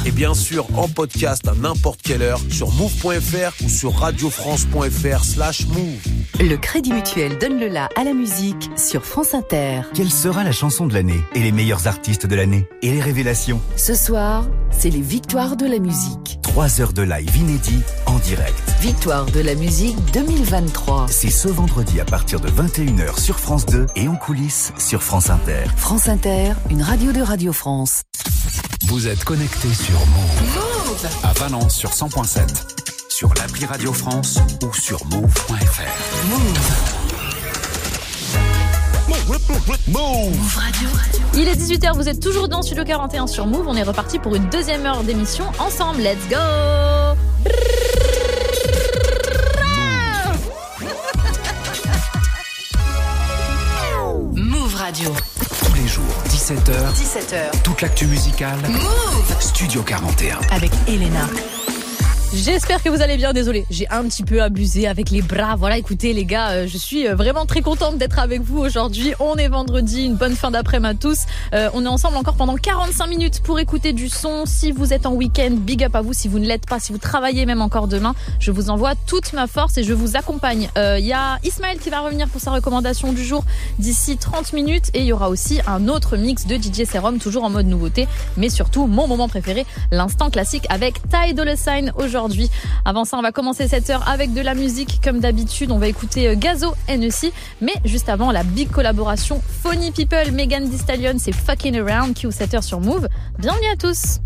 Et bien sûr en podcast à n'importe quelle heure sur move.fr ou sur radiofrance.fr slash move. Le Crédit Mutuel donne le la à la musique sur France Inter. Quelle sera la chanson de l'année et les meilleurs artistes de l'année et les révélations? Ce soir, c'est les victoires de la musique. 3 heures de live inédit en direct. Victoire de la musique 2023. C'est ce vendredi à partir de 21h sur France 2 et en coulisses sur France Inter. France Inter, une radio de Radio France. Vous êtes connecté sur Move. À Valence sur 100.7. Sur l'appli Radio France ou sur move.fr. Move. Move Radio. Il est 18h, vous êtes toujours dans Studio 41 sur Move. On est reparti pour une deuxième heure d'émission ensemble. Let's go Radio. Tous les jours, 17h, 17h. toute l'actu musicale. Move Studio 41. avec Elena. J'espère que vous allez bien. Désolé, j'ai un petit peu abusé avec les bras. Voilà, écoutez les gars, euh, je suis euh, vraiment très contente d'être avec vous aujourd'hui. On est vendredi, une bonne fin d'après-midi à tous. Euh, on est ensemble encore pendant 45 minutes pour écouter du son. Si vous êtes en week-end, big up à vous. Si vous ne l'êtes pas, si vous travaillez même encore demain, je vous envoie toute ma force et je vous accompagne. Il y a Ismaël qui va revenir pour sa recommandation du jour d'ici 30 minutes et il y aura aussi un autre mix de DJ Serum, toujours en mode nouveauté, mais surtout mon moment préféré, l'instant classique avec Ty Dolla Sign aujourd'hui. Avant ça, on va commencer cette heure avec de la musique comme d'habitude. On va écouter euh, Gazo NEC, mais juste avant la big collaboration Funny People, Megan Thee Stallion, c'est Fucking Around qui ouvre cette heure sur Move. Bienvenue à tous.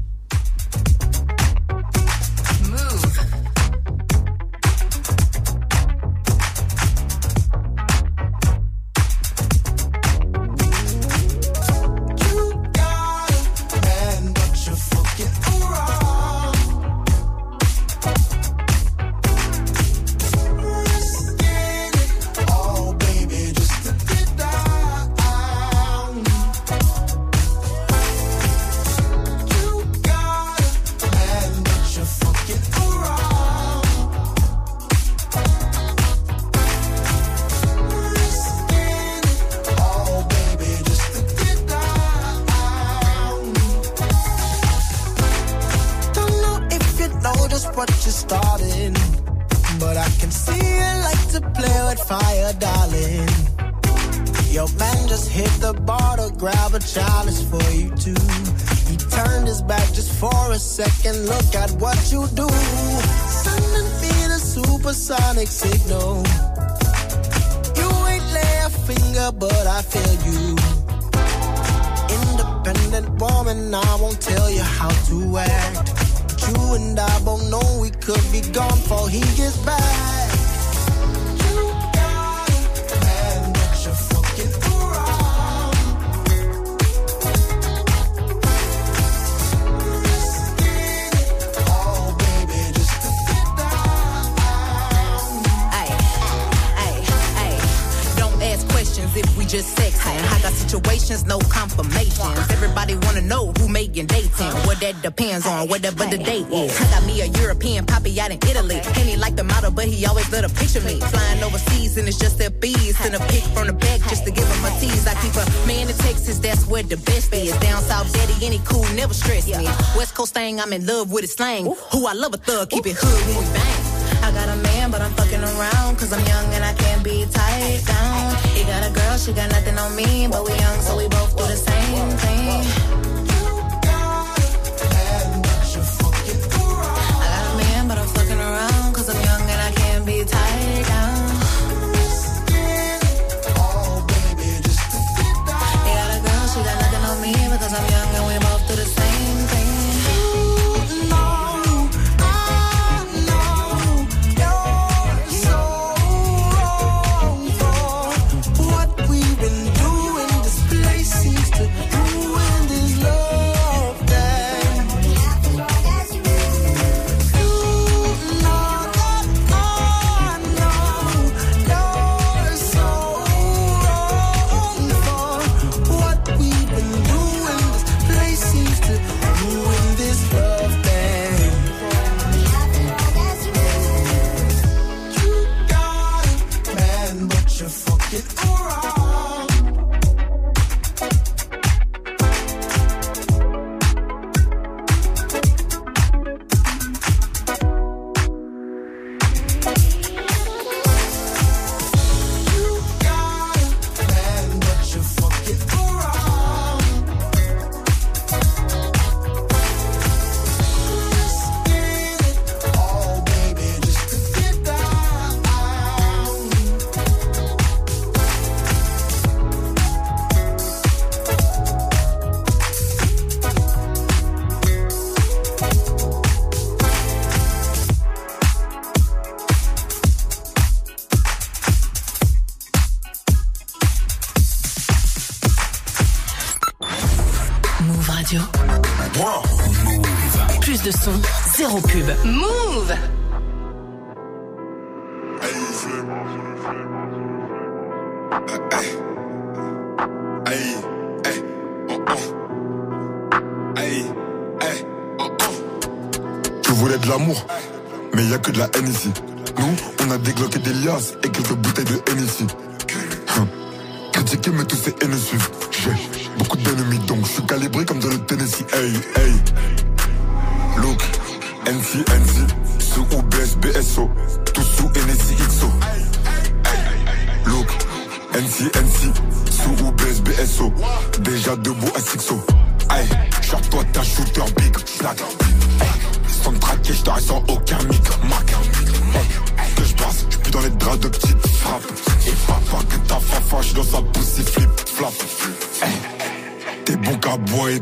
I'm in love with his slang. Who I love a thug, keep it hood when we bang. I got a man, but I'm fucking around. Cause I'm young and I can't be tied down. He got a girl, she got nothing on me. But we young, so we you fucking alright.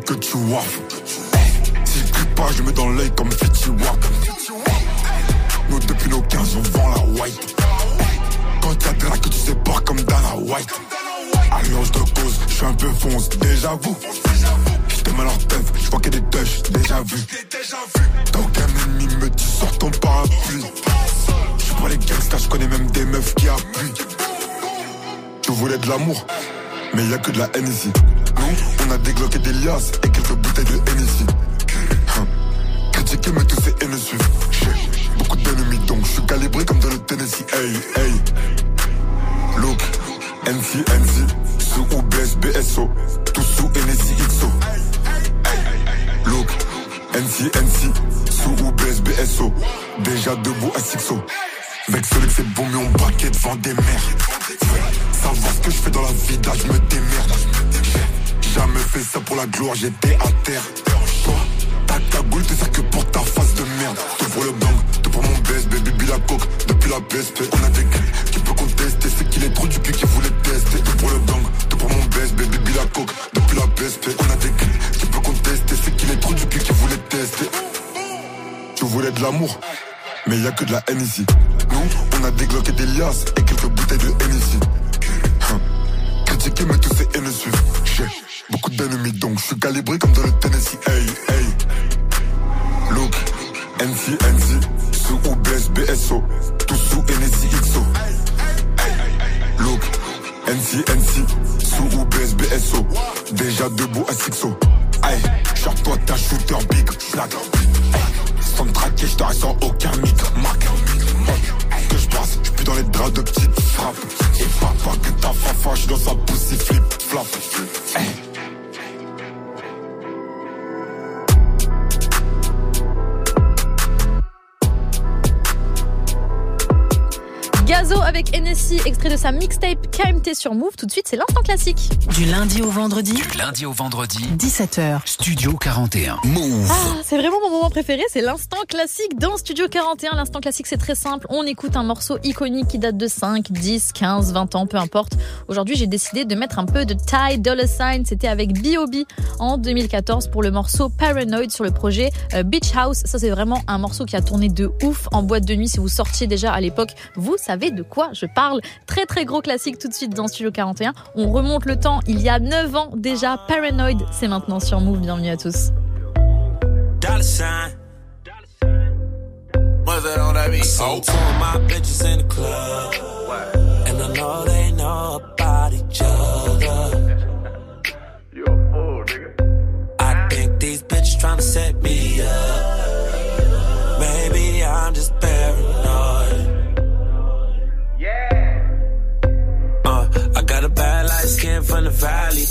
Que tu waffes. Si je crie pas, je mets dans l'œil comme Fetty Wap. Nous depuis nos 15, on vend la white. Quand t'as de la que tu sais pas comme Dana White. Alliance de cause, je suis un peu fonce, déjà vous. J'étais mal en tête, je vois qu'il y a des touches, déjà vu. T'as aucun ennemi, me tu sors ton parapluie. Je les gangsters, je connais même des meufs qui appuient. Tu voulais de l'amour, mais y a que de la haine ici. On a dégloqué des liasses et quelques bouteilles de ici. Hum. Critiquer, mais tous ces haines beaucoup d'ennemis, donc je suis calibré comme dans le Tennessee. Hey, hey. Look, NC, NC, sous OBS, BSO, la haine ici. Nous, on a dégloqué des liasses et quelques bouteilles de haine ici. Hum. Critiquer, mais tous ces haines suivent. J'ai beaucoup d'ennemis, donc je suis calibré comme dans le Tennessee. Hey, hey. Look, NC, NC, sous OBS, BSO, tout sous NSI, XO. Look, NC, NC, sous OBS, BSO, déjà debout à Sixo. Aïe, genre toi t'as shooter big, flag. Sans me traquer, je sans aucun mic, mac. Hey, Que je passe, je plus dans les draps de petites frappes. Et papa que ta fafa, je dans sa poussée flip, flap. Hey. Gazo avec NSI, extrait de sa mixtape KMT sur Move. Tout de suite, c'est l'instant classique. Du lundi au vendredi, Du lundi au vendredi, 17h. Studio 41. Move. Ah, c'est vraiment mon moment préféré, c'est l'instant classique dans Studio 41. L'instant classique, c'est très simple. On écoute un morceau iconique qui date de 5, 10, 15, 20 ans, peu importe. Aujourd'hui, j'ai décidé de mettre un peu de Ty Dolla Sign. C'était avec B.O.B. en 2014 pour le morceau Paranoid sur le projet euh, Beach House. Ça, c'est vraiment un morceau qui a tourné de ouf en boîte de nuit. Si vous sortiez déjà à l'époque, vous savez de quoi je parle. Très, très gros classique tout de suite dans Studio 41. On remonte le temps. Il y a 9 ans déjà. Paranoid, c'est maintenant sur Move. Bienvenue à tous. dollar sign. What's that on that beat? So two of my bitches in the club. And I know they know about each other. You a fool, nigga. I think these bitches tryna set me up. Maybe I'm just paranoid. Uh, I got a bad light skin from the valley.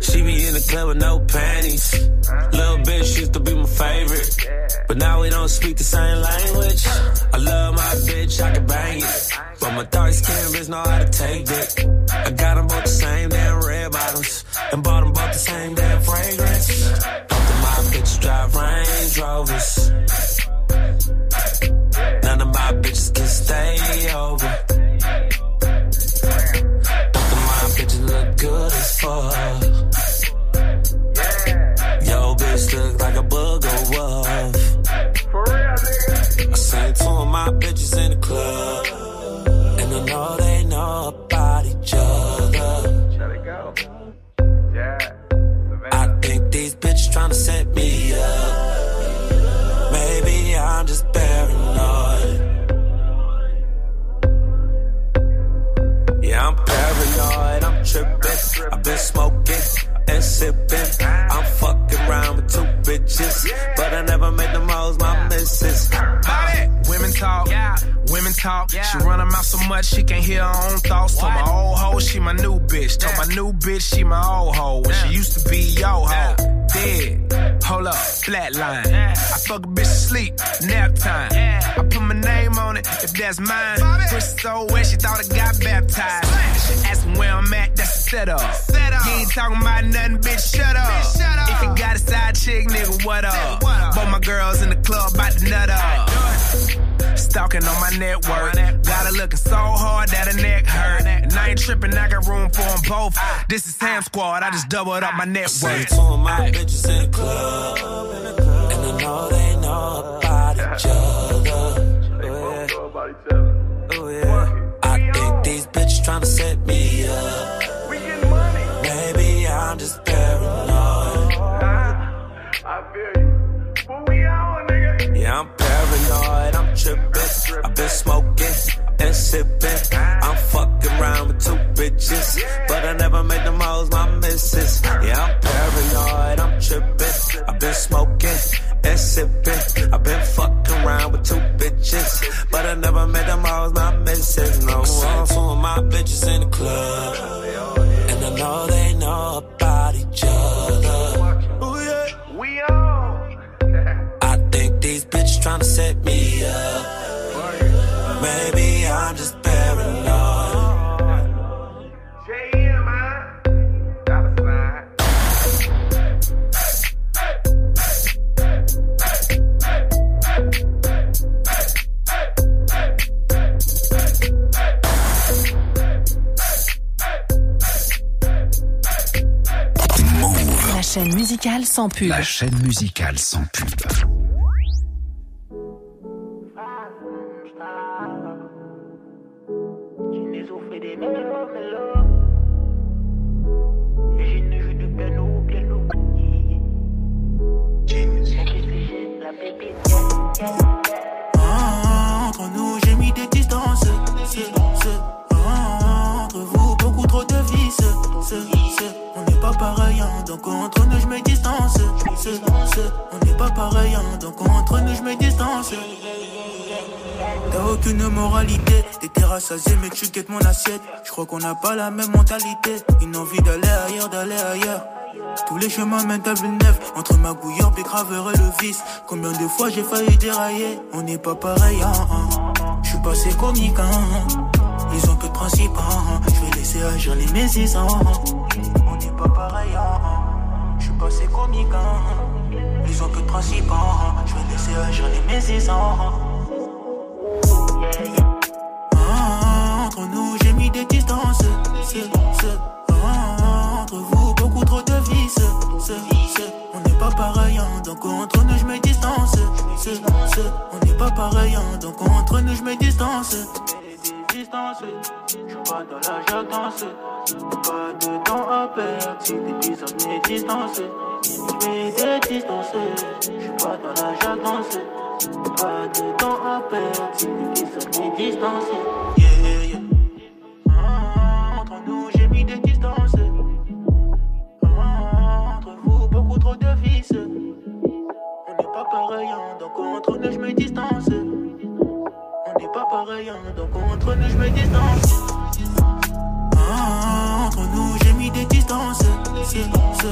She be in the club with no panties. Little bitch used to be my favorite. But now we don't speak the same language. I love my bitch, I can bang it. But my dark skin bitch know how to take it. I got them both the same damn red bottoms. And bought them both the same damn fragrance. Both of my bitches drive Range Rovers. None of my bitches can stay over. Fuck. Yo, bitch look like a booger wolf. I sang two of my bitches in the club. And I know they know about each other. Shut it go. Yeah. I think these bitches trying to set me up. Maybe I'm just paranoid. Yeah, I'm paranoid. I've been smoking and sipping. I'm fucking around with two bitches, but I never made them hoes my missus. Women talk, yeah. Women talk. She run her mouth so much she can't hear her own thoughts. Told my old hoe she my new bitch. Told my new bitch she my old hoe. When she used to be yo hoe. Dead. Hold up, flatline. I fuck a bitch to sleep, nap time. I put my name if that's mine. Push so wet she thought I got baptized. She ask me where I'm at, that's a setup. You ain't talking about nothing, bitch, shut up. If you got a side chick, nigga, what up? Both my girls in the club about to nut up. Stalking on my network. Got her looking so hard that her neck hurt. And I ain't tripping, I got room for them both. Ah. This is Sam Squad, I just doubled up my net worth. Two of my bitches in the club, and I know they know about each other. Oh yeah. I think these bitches trying to set me up. Maybe I'm just paranoid. Yeah, I'm paranoid, I'm tripping. I've been smoking and sipping. I'm fucking around with two bitches, but I never made them hoes my missus. Yeah, I'm paranoid, I'm tripping. I've been smoking and sipping. I've been fucking around with two bitches, but I never made them hoes my missus. No, I'm two of my bitches in the club, and I know they know about each other. Oh yeah, we on. I think these bitches trying to set me up. Maybe chaîne musicale sans pub. La chaîne musicale sans pub. Ah, Entre nous, j'ai mis des distances. Ce, ce, ah, Entre vous, beaucoup trop de vices. Pas pareil, hein, donc entre nous, je me distance. Ce, ce, on n'est pas pareil, hein, donc entre nous, je me distance. T'as aucune moralité, t'es rassasié, mais tu quittes mon assiette. Je crois qu'on n'a pas la même mentalité. Une envie d'aller ailleurs, d'aller ailleurs. Tous les chemins mènent à Villeneuve Entre ma gouilleur, Pécraveur et le vice Combien de fois j'ai failli dérailler? On n'est pas pareil, hein, hein. Je suis passé comique, hein. Ils ont peu de principe. Je vais laisser agir les mésis. On n'est pas pareil, hein. Je suis passé comique, hein. Ils ont que de principe, hein. Je vais laisser agir les mésis, hein. Entre nous, j'ai mis des distances. Ce, ce, Entre vous, beaucoup trop de vices. Pas pareil, hein, donc entre nous, je me distance. Ce, ce, on n'est pas pareil, hein, donc entre nous, je me distance. Je pas dans la jactance. Pas de temps à perdre si t'es mes distances. Je mets des distances, je pas dans la jactance. Pas de temps à perdre si t'es plus à mes donc entre nous, je me distance. Entre nous, j'ai mis des distances. Ce, ce,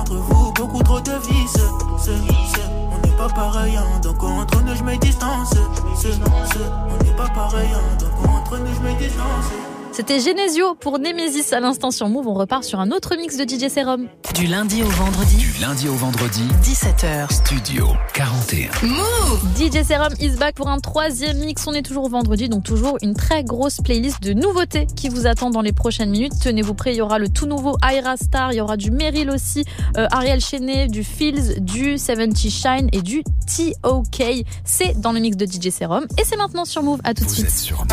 Entre vous, beaucoup trop de vices. Ce, ce, on n'est pas pareil, hein, donc entre nous, je me distance. Ce, ce, on n'est pas pareil, hein, donc entre nous, je me distance. C'était Genesio pour Nemesis à l'instant sur Move. On repart sur un autre mix de DJ Serum. Du lundi au vendredi. Du lundi au vendredi, 17h. Studio 41. Move DJ Serum is back pour un troisième mix. On est toujours vendredi, donc toujours une très grosse playlist de nouveautés qui vous attend dans les prochaines minutes. Tenez-vous prêts, il y aura le tout nouveau Ira Star, il y aura du Meryl aussi, euh, Ariel Chenet, du Fields, du 70 Shine et du TOK. C'est dans le mix de DJ Serum et c'est maintenant sur Move. À tout de suite. Sur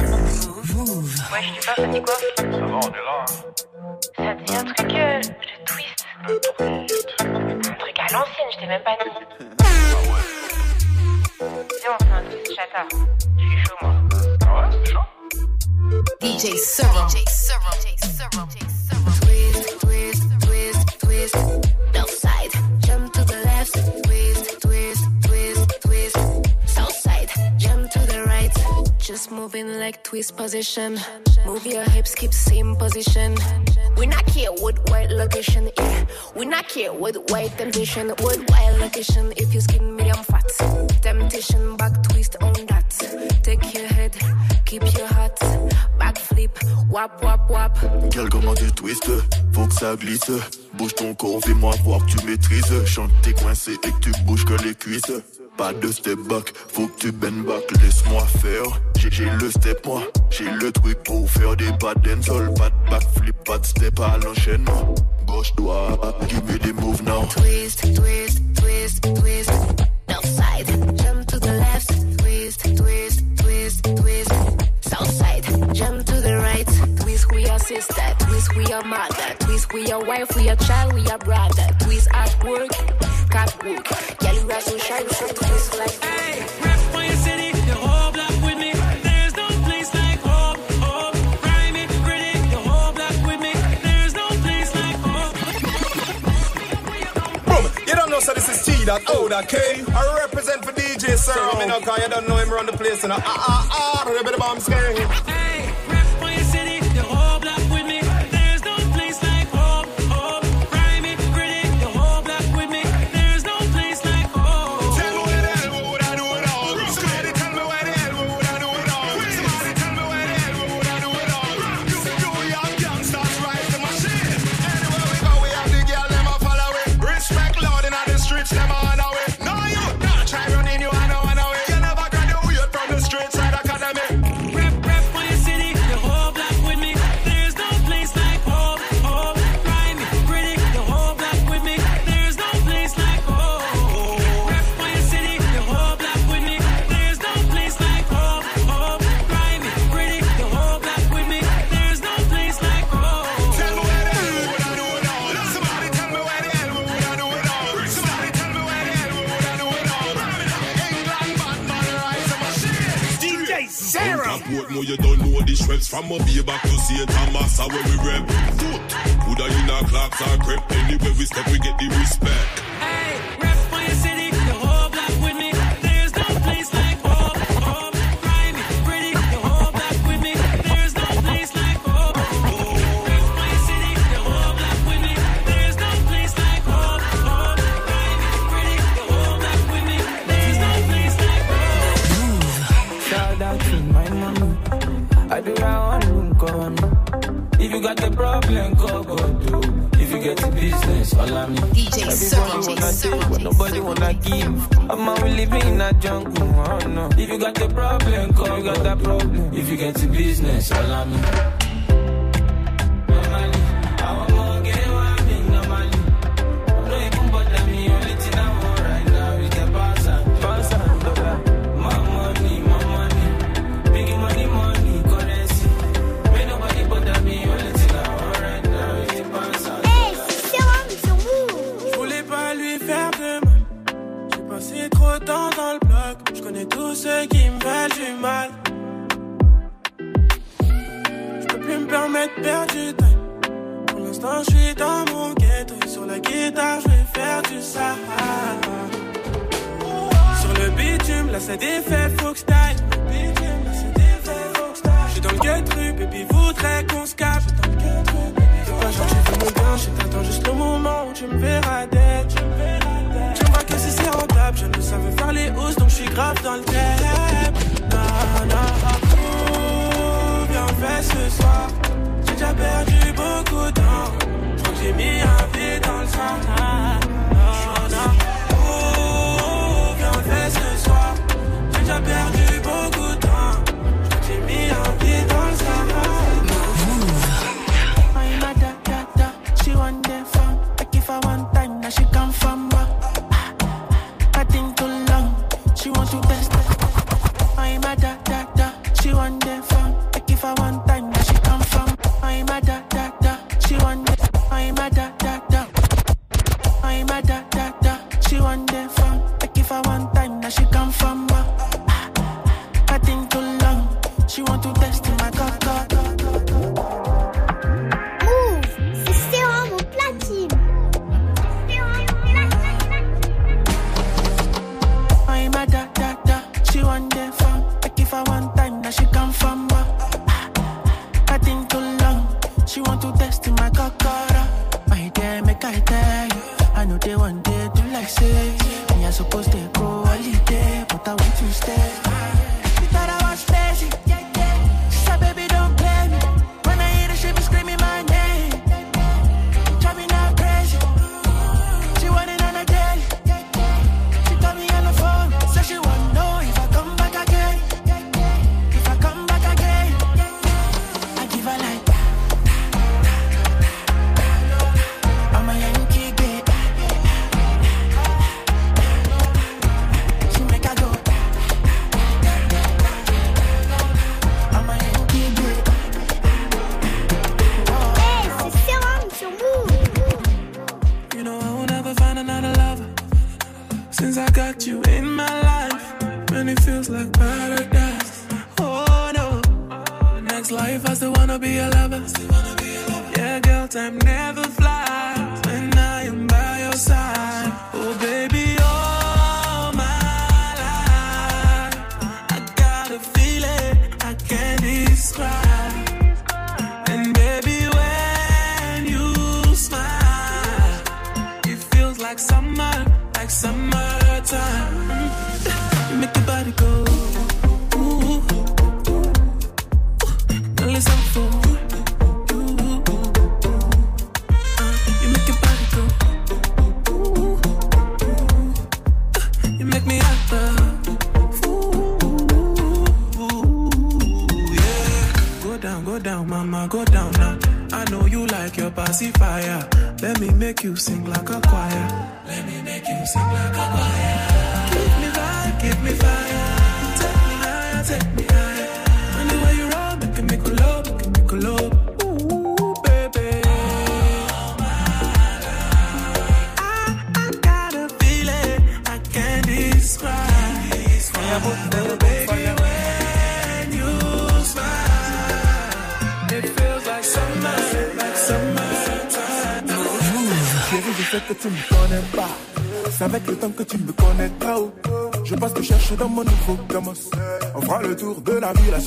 Move. Ouais, ça dit quoi Ça va, on est là. Ça dit un truc, euh, je twist. l'ancienne, je t'ai même pas dit. Viens, on fait un twist chata. Je suis chaud, moi. Ah ouais, c'est chaud. DJ Servo. DJ Servo. DJ Servo. Twist, twist, twist, twist. Left side, jump to the left. Twist, twist, twist, twist. South side, jump to the right. Just moving like twist position. Move your hips, keep same position. We not care what white location, yeah. We not care what white temptation, what white location. If you skin medium fat, temptation back twist on that. Take your head, keep your heart. Backflip, wap wap wap. Quel comment tu twistes, faut que ça glisse. Bouge ton corps, fais-moi voir que tu maîtrises. Chante t'es coincé et que tu bouges que les cuisses. Pas de step back, faut que tu bend back, laisse-moi faire. J'ai le step moi, j'ai le truc pour faire des pas dancehall, pas de backflip, pas de step à l'enchaînement. Gauche droit, give me the move now. Twist, twist, twist, twist. Left Twist, we are sister. Twist, we are mother. Twist, we are wife, we are child, we are brother. Twist at work, cat work. Girl, you are so shy, so twist like. Hey, rap for your city, the whole block with me. There's no place like home, home. Rhyme it, pretty, the whole block with me. There's no place like home. Boom, you don't know, so this is T that O that K. I represent for DJ Sir. So, I mean, okay, you don't know him around the place, and ah ah ah, ribbit bomb scary. Hey, rap the Schweppes From a bay back to St. Thomas How when we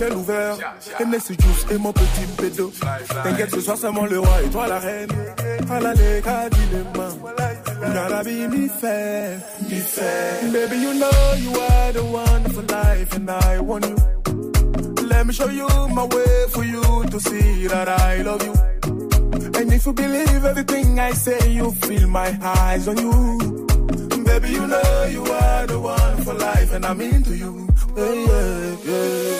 ciel ouvert. Aimé si juice et mon petit pédo. T'inquiète, ce soir c'est moi le roi et toi la reine. Fala les cadilema. Gotta be me fair, me fair. Baby, you know you are the one for life and I want you. Let me show you my way for you to see that I love you. And if you believe everything I say, you feel my eyes on you. Baby, you know you are the one for life, and I'm into you. Yeah, yeah, yeah.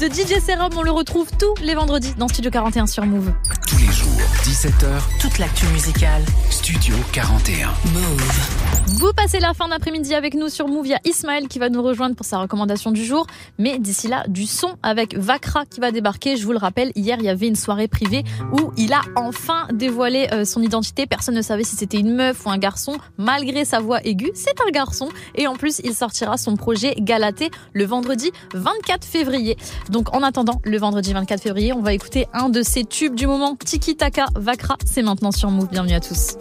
De DJ Serum. On le retrouve tous les vendredis dans Studio 41 sur Move. Tous les jours, 17h, Toute l'actu musicale. Studio 41. Move. Vous passez la fin d'après-midi avec nous sur Move. Il y a Ismaël qui va nous rejoindre pour sa recommandation du jour. Mais d'ici là, du son avec Vakra qui va débarquer. Je vous le rappelle, hier, il y avait une soirée privée où il a enfin dévoilé euh, son identité. Personne ne savait si c'était une meuf ou un garçon. Malgré sa voix aiguë, c'est un garçon. Et en plus, il sortira son projet Galaté le vendredi 24 février. Donc en attendant, le vendredi 24 février, on va écouter un de ses tubes du moment, Tiki Taka Vakra. C'est maintenant sur Move. Bienvenue à tous.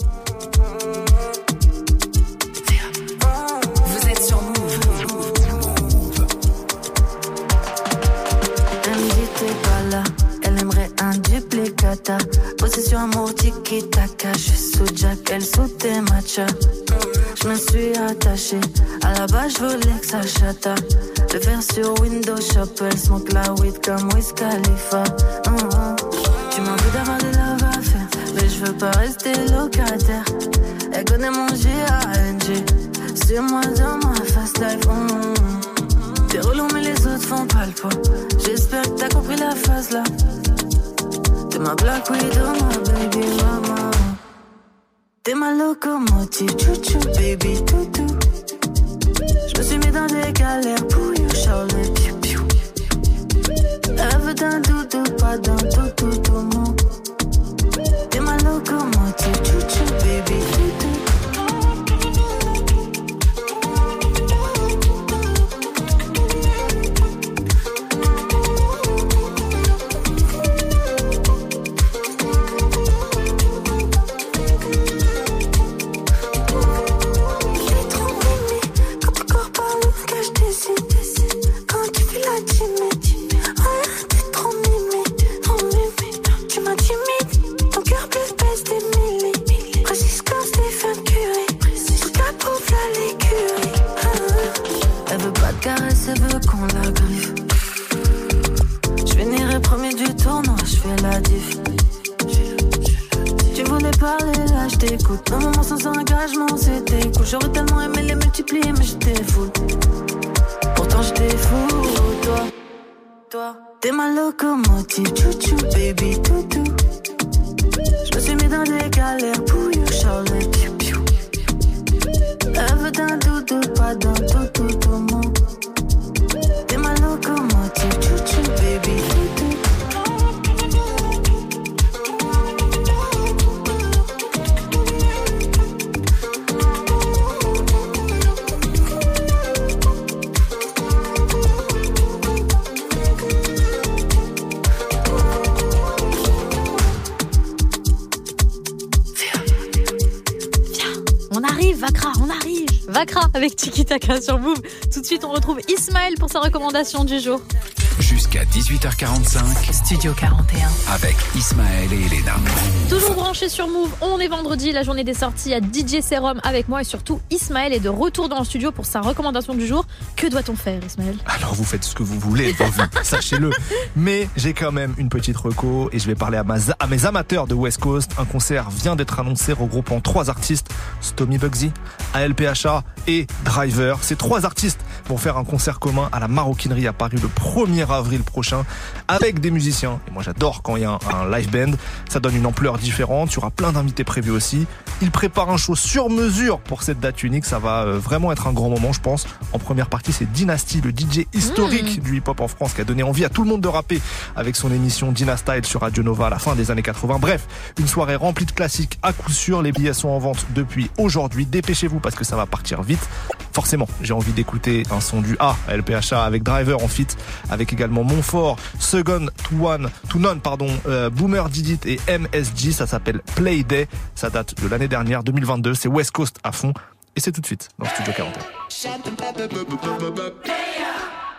Elle aimerait un duplicata. Possession amour tiki taka, je suis sous Jack, elle sous tes matchas. Je me suis attachée, à la base je voulais que ça chata. Le faire sur Windows Shop, elle smoke la weed comme Wiz Khalifa. Hum. Tu m'as envie d'avoir des love à faire, mais je veux pas rester locataire. Elle connaît mon G-A-N-G, c'est moi dans ma fast life. hum. T'es relou mais les autres font pas le poids. J'espère que t'as compris la phase là. T'es ma Black Widow, ma baby mama. T'es ma locomotive, chouchou baby toutou Je me suis mis dans des galères pour you Charlotte piou piou. Veut d'un doudou, pas d'un toutou tout mon T'es ma locomotive, chouchou baby toutou t'écoute. Un moment sans engagement, c'était cool. J'aurais tellement aimé les multiplier, mais j'étais fou. Pourtant j'étais fou, toi. Toi, t'es ma locomotive, chouchou, baby, toutou. Je me suis mis dans des galères pour you, Charlotte, piou piou. Veut d'un doudou, pas d'un toutou, tout mon. T'es ma locomotive, chouchou, baby, toutou. Avec Tiki Taka sur Move. Tout de suite, on retrouve Ismaël pour sa recommandation du jour. Jusqu'à 18h45. Studio 41. Avec Ismaël et Elena. Toujours branché sur Move, on est vendredi, la journée des sorties à DJ Serum avec moi et surtout Ismaël est de retour dans le studio pour sa recommandation du jour. Que doit-on faire, Ismaël? Alors vous faites ce que vous voulez, sachez-le. Mais j'ai quand même une petite reco et je vais parler à, ma- à mes amateurs de West Coast. Un concert vient d'être annoncé regroupant trois artistes, Stomy Bugsy, ALPHA et Driver. Ces trois artistes vont faire un concert commun à la Maroquinerie à Paris le 1er avril prochain avec des musiciens. Et moi j'adore quand il y a un, un live band. Ça donne une ampleur différente. Il y aura plein d'invités prévus aussi. Ils préparent un show sur mesure pour cette date unique. Ça va euh, vraiment être un grand moment, je pense. En première partie, c'est Dynasty, le DJ historique du hip-hop en France, qui a donné envie à tout le monde de rapper avec son émission Dynastyle sur Radio Nova à la fin des années 80. Bref, une soirée remplie de classiques à coup sûr. Les billets sont en vente depuis aujourd'hui. Dépêchez-vous parce que ça va partir vite. Forcément, j'ai envie d'écouter un son du A à LPHA avec Driver en fit, avec également Montfort, Second to One, to None, pardon, euh, Boomer Didit et MSG. Ça s'appelle Play Day. Ça date de l'année dernière, 2022. C'est West Coast à fond. Et c'est tout de suite dans le Studio 41.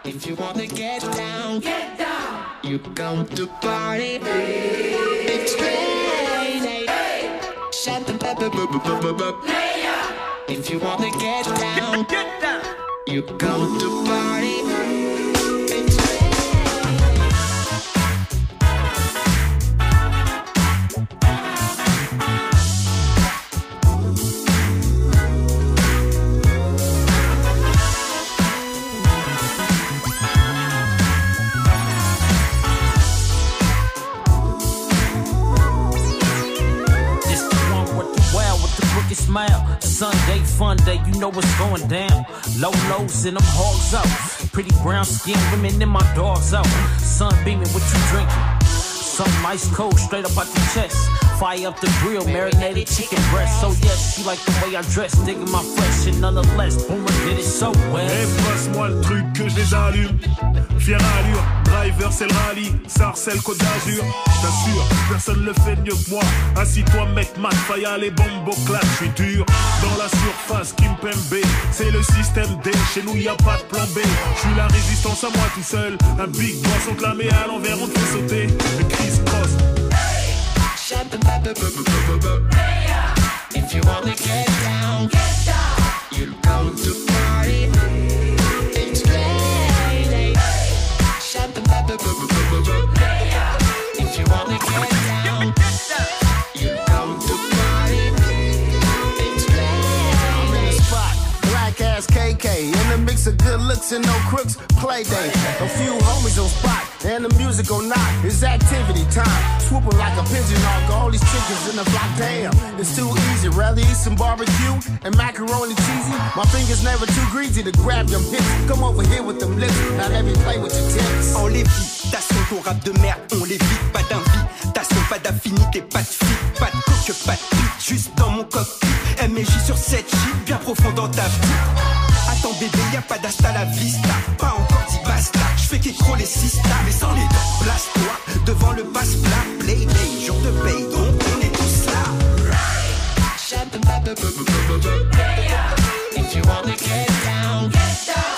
If you wanna get down, get down. You come to party. It's raining. Shut the If you wanna get down, get down. You come to Sunday fun day, you know what's going down. Low lows and them hogs out. Pretty brown skin women and my dogs out. Sun beaming, what you drinking? Something ice cold, straight up out the chest. Fire up the grill, marinated chicken breast. So yes, she like the way I dress, digging my flesh, and nonetheless, Boomer did it so well. Et passe-moi le truc que je les allume. Fier allure, driver c'est le rallye, ça Côte d'Azur. J't'assure, personne le fait mieux que moi. Assis-toi, mec, mat, faya les bombes clash, je suis dur. Dans la surface, Kim Pembe, c'est le système D. Chez nous, y a pas de plan B. Je suis la résistance à moi tout seul. Un big boss, met à l'envers, on te fait sauter. Le Chris Cross. If you wanna get down, get down. You come to party. Mix of good looks and no crooks. Play day, a few homies on spot, and the music on knock. It's activity time, swooping like a pigeon hawk. All these chickens in the block, damn, it's too easy. Rather eat some barbecue and macaroni cheesy. My fingers never too greasy to grab them hips. Come over here with them lips, now let me play with your tips. En lévitation, ton rap de merde, on l'évite, pas d'invitation, pas d'affinité, pas de fit, pas de coque, pas de juste dans mon cockpit. MJ sur cette chip, bien profond dans ta vie. Attends bébé, y a pas d'hasta la vista, pas encore dit basta. J'fais qu'écro les sistas, mais sans les dents, place-toi devant le passe-plat. Play day, jour de paye, donc on est tous là. If you.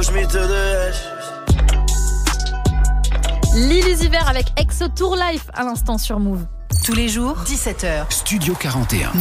Push me to the edge. Lily Hiver avec Exo Tour Life à l'instant sur Move. Tous les jours, 17h. Studio 41.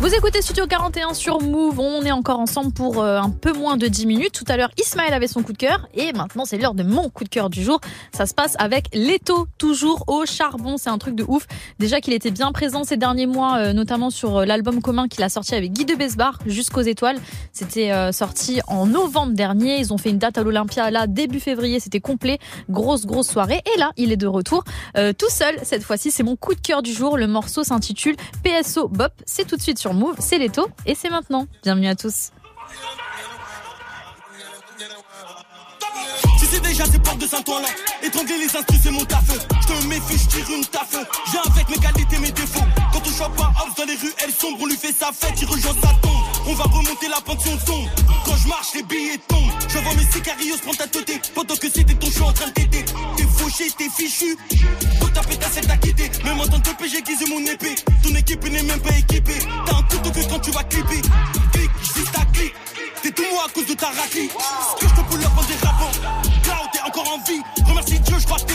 Vous écoutez Studio 41 sur Move. On est encore ensemble pour euh, un peu moins de 10 minutes. Tout à l'heure, Ismaël avait son coup de cœur. Et maintenant, c'est l'heure de mon coup de cœur du jour. Ça se passe avec Leto, toujours au charbon. C'est un truc de ouf. Déjà qu'il était bien présent ces derniers mois, euh, notamment sur euh, l'album commun qu'il a sorti avec Guy de Besbar, Jusqu'aux étoiles. C'était sorti en novembre dernier. Ils ont fait une date à l'Olympia là, début février. C'était complet. Grosse, grosse soirée. Et là, il est de retour tout seul. Cette fois-ci, c'est mon coup de cœur du jour. Le morceau s'intitule PSO Bop. C'est tout de suite sur Move. C'est Leto et c'est maintenant. Bienvenue à tous. Tu sais déjà ces portes de Saint-Ouen là Étrangler les instrus c'est mon taf Je te méfie, je tire une taf Viens avec mes qualités, mes défauts Quand on chope pas house dans les rues elles sombres On lui fait sa fête, il rejoint sa tombe On va remonter la pension tombe. Quand je marche les billets tombent. Je vois mes sicarios prendre ta teuté Pendant que c'était ton choix en train de t'aider. T'es fauché, t'es fichu. Toute ta pétasse elle t'a quitté. Même en tant que j'ai mon épée? Ton équipe n'est même pas équipée. T'as un couteau que quand tu vas clipper. Clic, je dis ta clic T'es tout moi à cause de ta raclie Ce que je te pull up en dérapant. Cloud, t'es encore en vie. Remercie Dieu, je crois que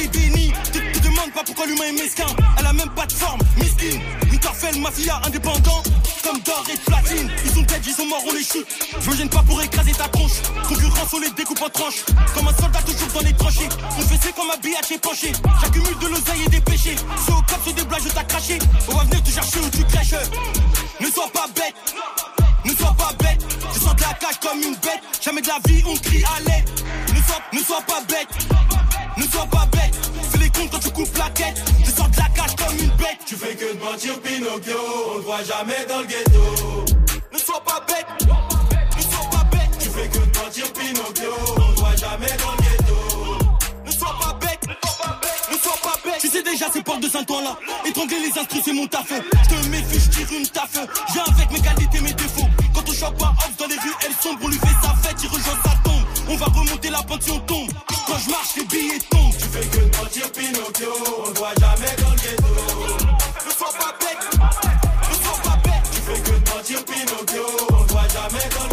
pas pourquoi l'humain est mesquin. Elle a même pas de forme, miskin Une carfelle, mafia, indépendant. Comme d'or et de platine. Ils sont dead, ils sont morts, on les shoot Je me gêne pas pour écraser ta tronche. Concurrence, on les découpe en tranches. Comme un soldat toujours dans les tranchées. Mon fessé comme un BH est penché J'accumule de l'oseille et des péchés. C'est au cap, sur des blagues, je t'ai craché. On va venir te chercher où tu crèches. Ne sois pas bête. Ne sois pas bête, je sens de la cage comme une bête. Jamais de la vie on crie à l'aide. Ne sois, ne sois pas bête, ne sois pas bête. Quand tu coupes la tête. Je sors de la cage comme une bête. Tu fais que de mentir Pinocchio, on te voit jamais dans le ghetto. Ne sois pas bête, ne sois pas bête. Tu fais que de mentir Pinocchio, on te voit jamais dans le ghetto. Ne sois pas bête, ne sois pas bête, ne sois pas bête. Tu sais déjà ces portes de Saint-Ouen là. Étrangler les instrus, c'est mon taf. Je te méfie, je tire une taf. Viens avec mes qualités, mes défauts. Quand on chope pas off dans les rues, elles sombres. On lui fait sa fête, il rejoint sa. On va remonter la pension tombe. Quand je marche, les billets tombent. Tu fais que mentir Pinocchio, on te voit jamais dans le ghetto. Ne sois pas bête, ne sois pas bête. Tu fais que mentir Pinocchio, on te voit jamais dans le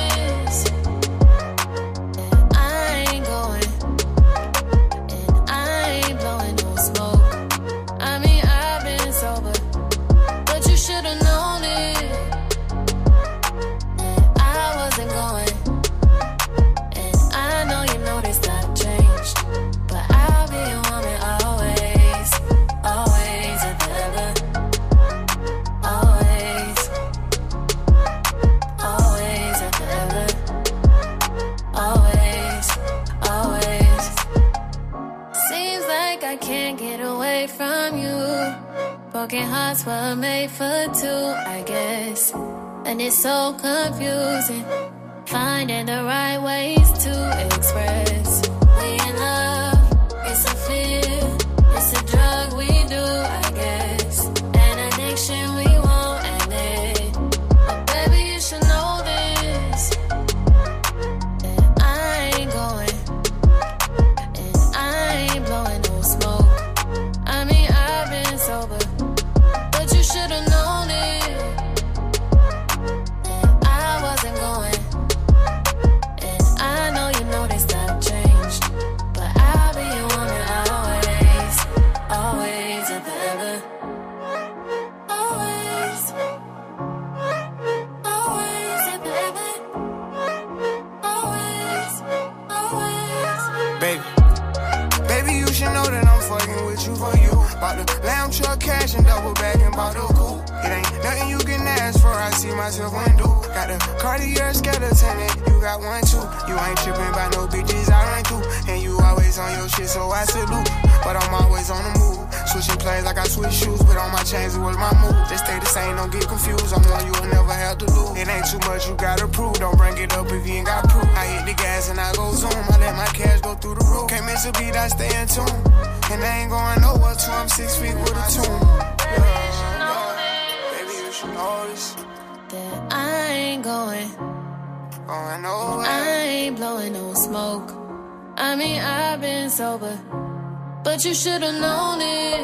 you should've known it.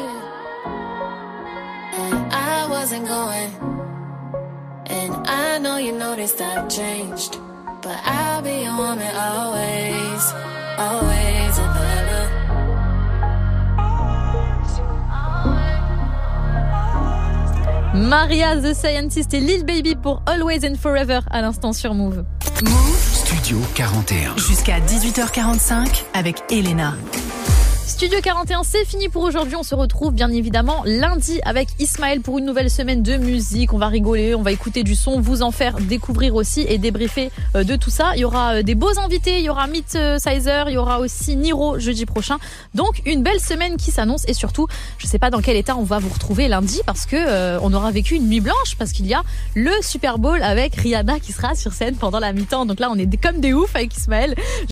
I wasn't going. And I know you noticed I've changed. But I'll be your woman always. Always and forever. Maria the Scientist et Lil Baby pour Always and Forever à l'instant sur Move. Studio 41. Jusqu'à 18h45 avec Elena. Studio 41, c'est fini pour aujourd'hui. On se retrouve bien évidemment lundi avec Ismaël pour une nouvelle semaine de musique. On va rigoler, on va écouter du son, vous en faire découvrir aussi et débriefer euh, de tout ça. Il y aura euh, des beaux invités, il y aura Meet euh, Sizer, il y aura aussi Niro jeudi prochain. Donc une belle semaine qui s'annonce et surtout, je sais pas dans quel état on va vous retrouver lundi parce que on aura vécu une nuit blanche parce qu'il y a le Super Bowl avec Rihanna qui sera sur scène pendant la mi-temps. Donc là, on est comme des oufs avec Ismaël.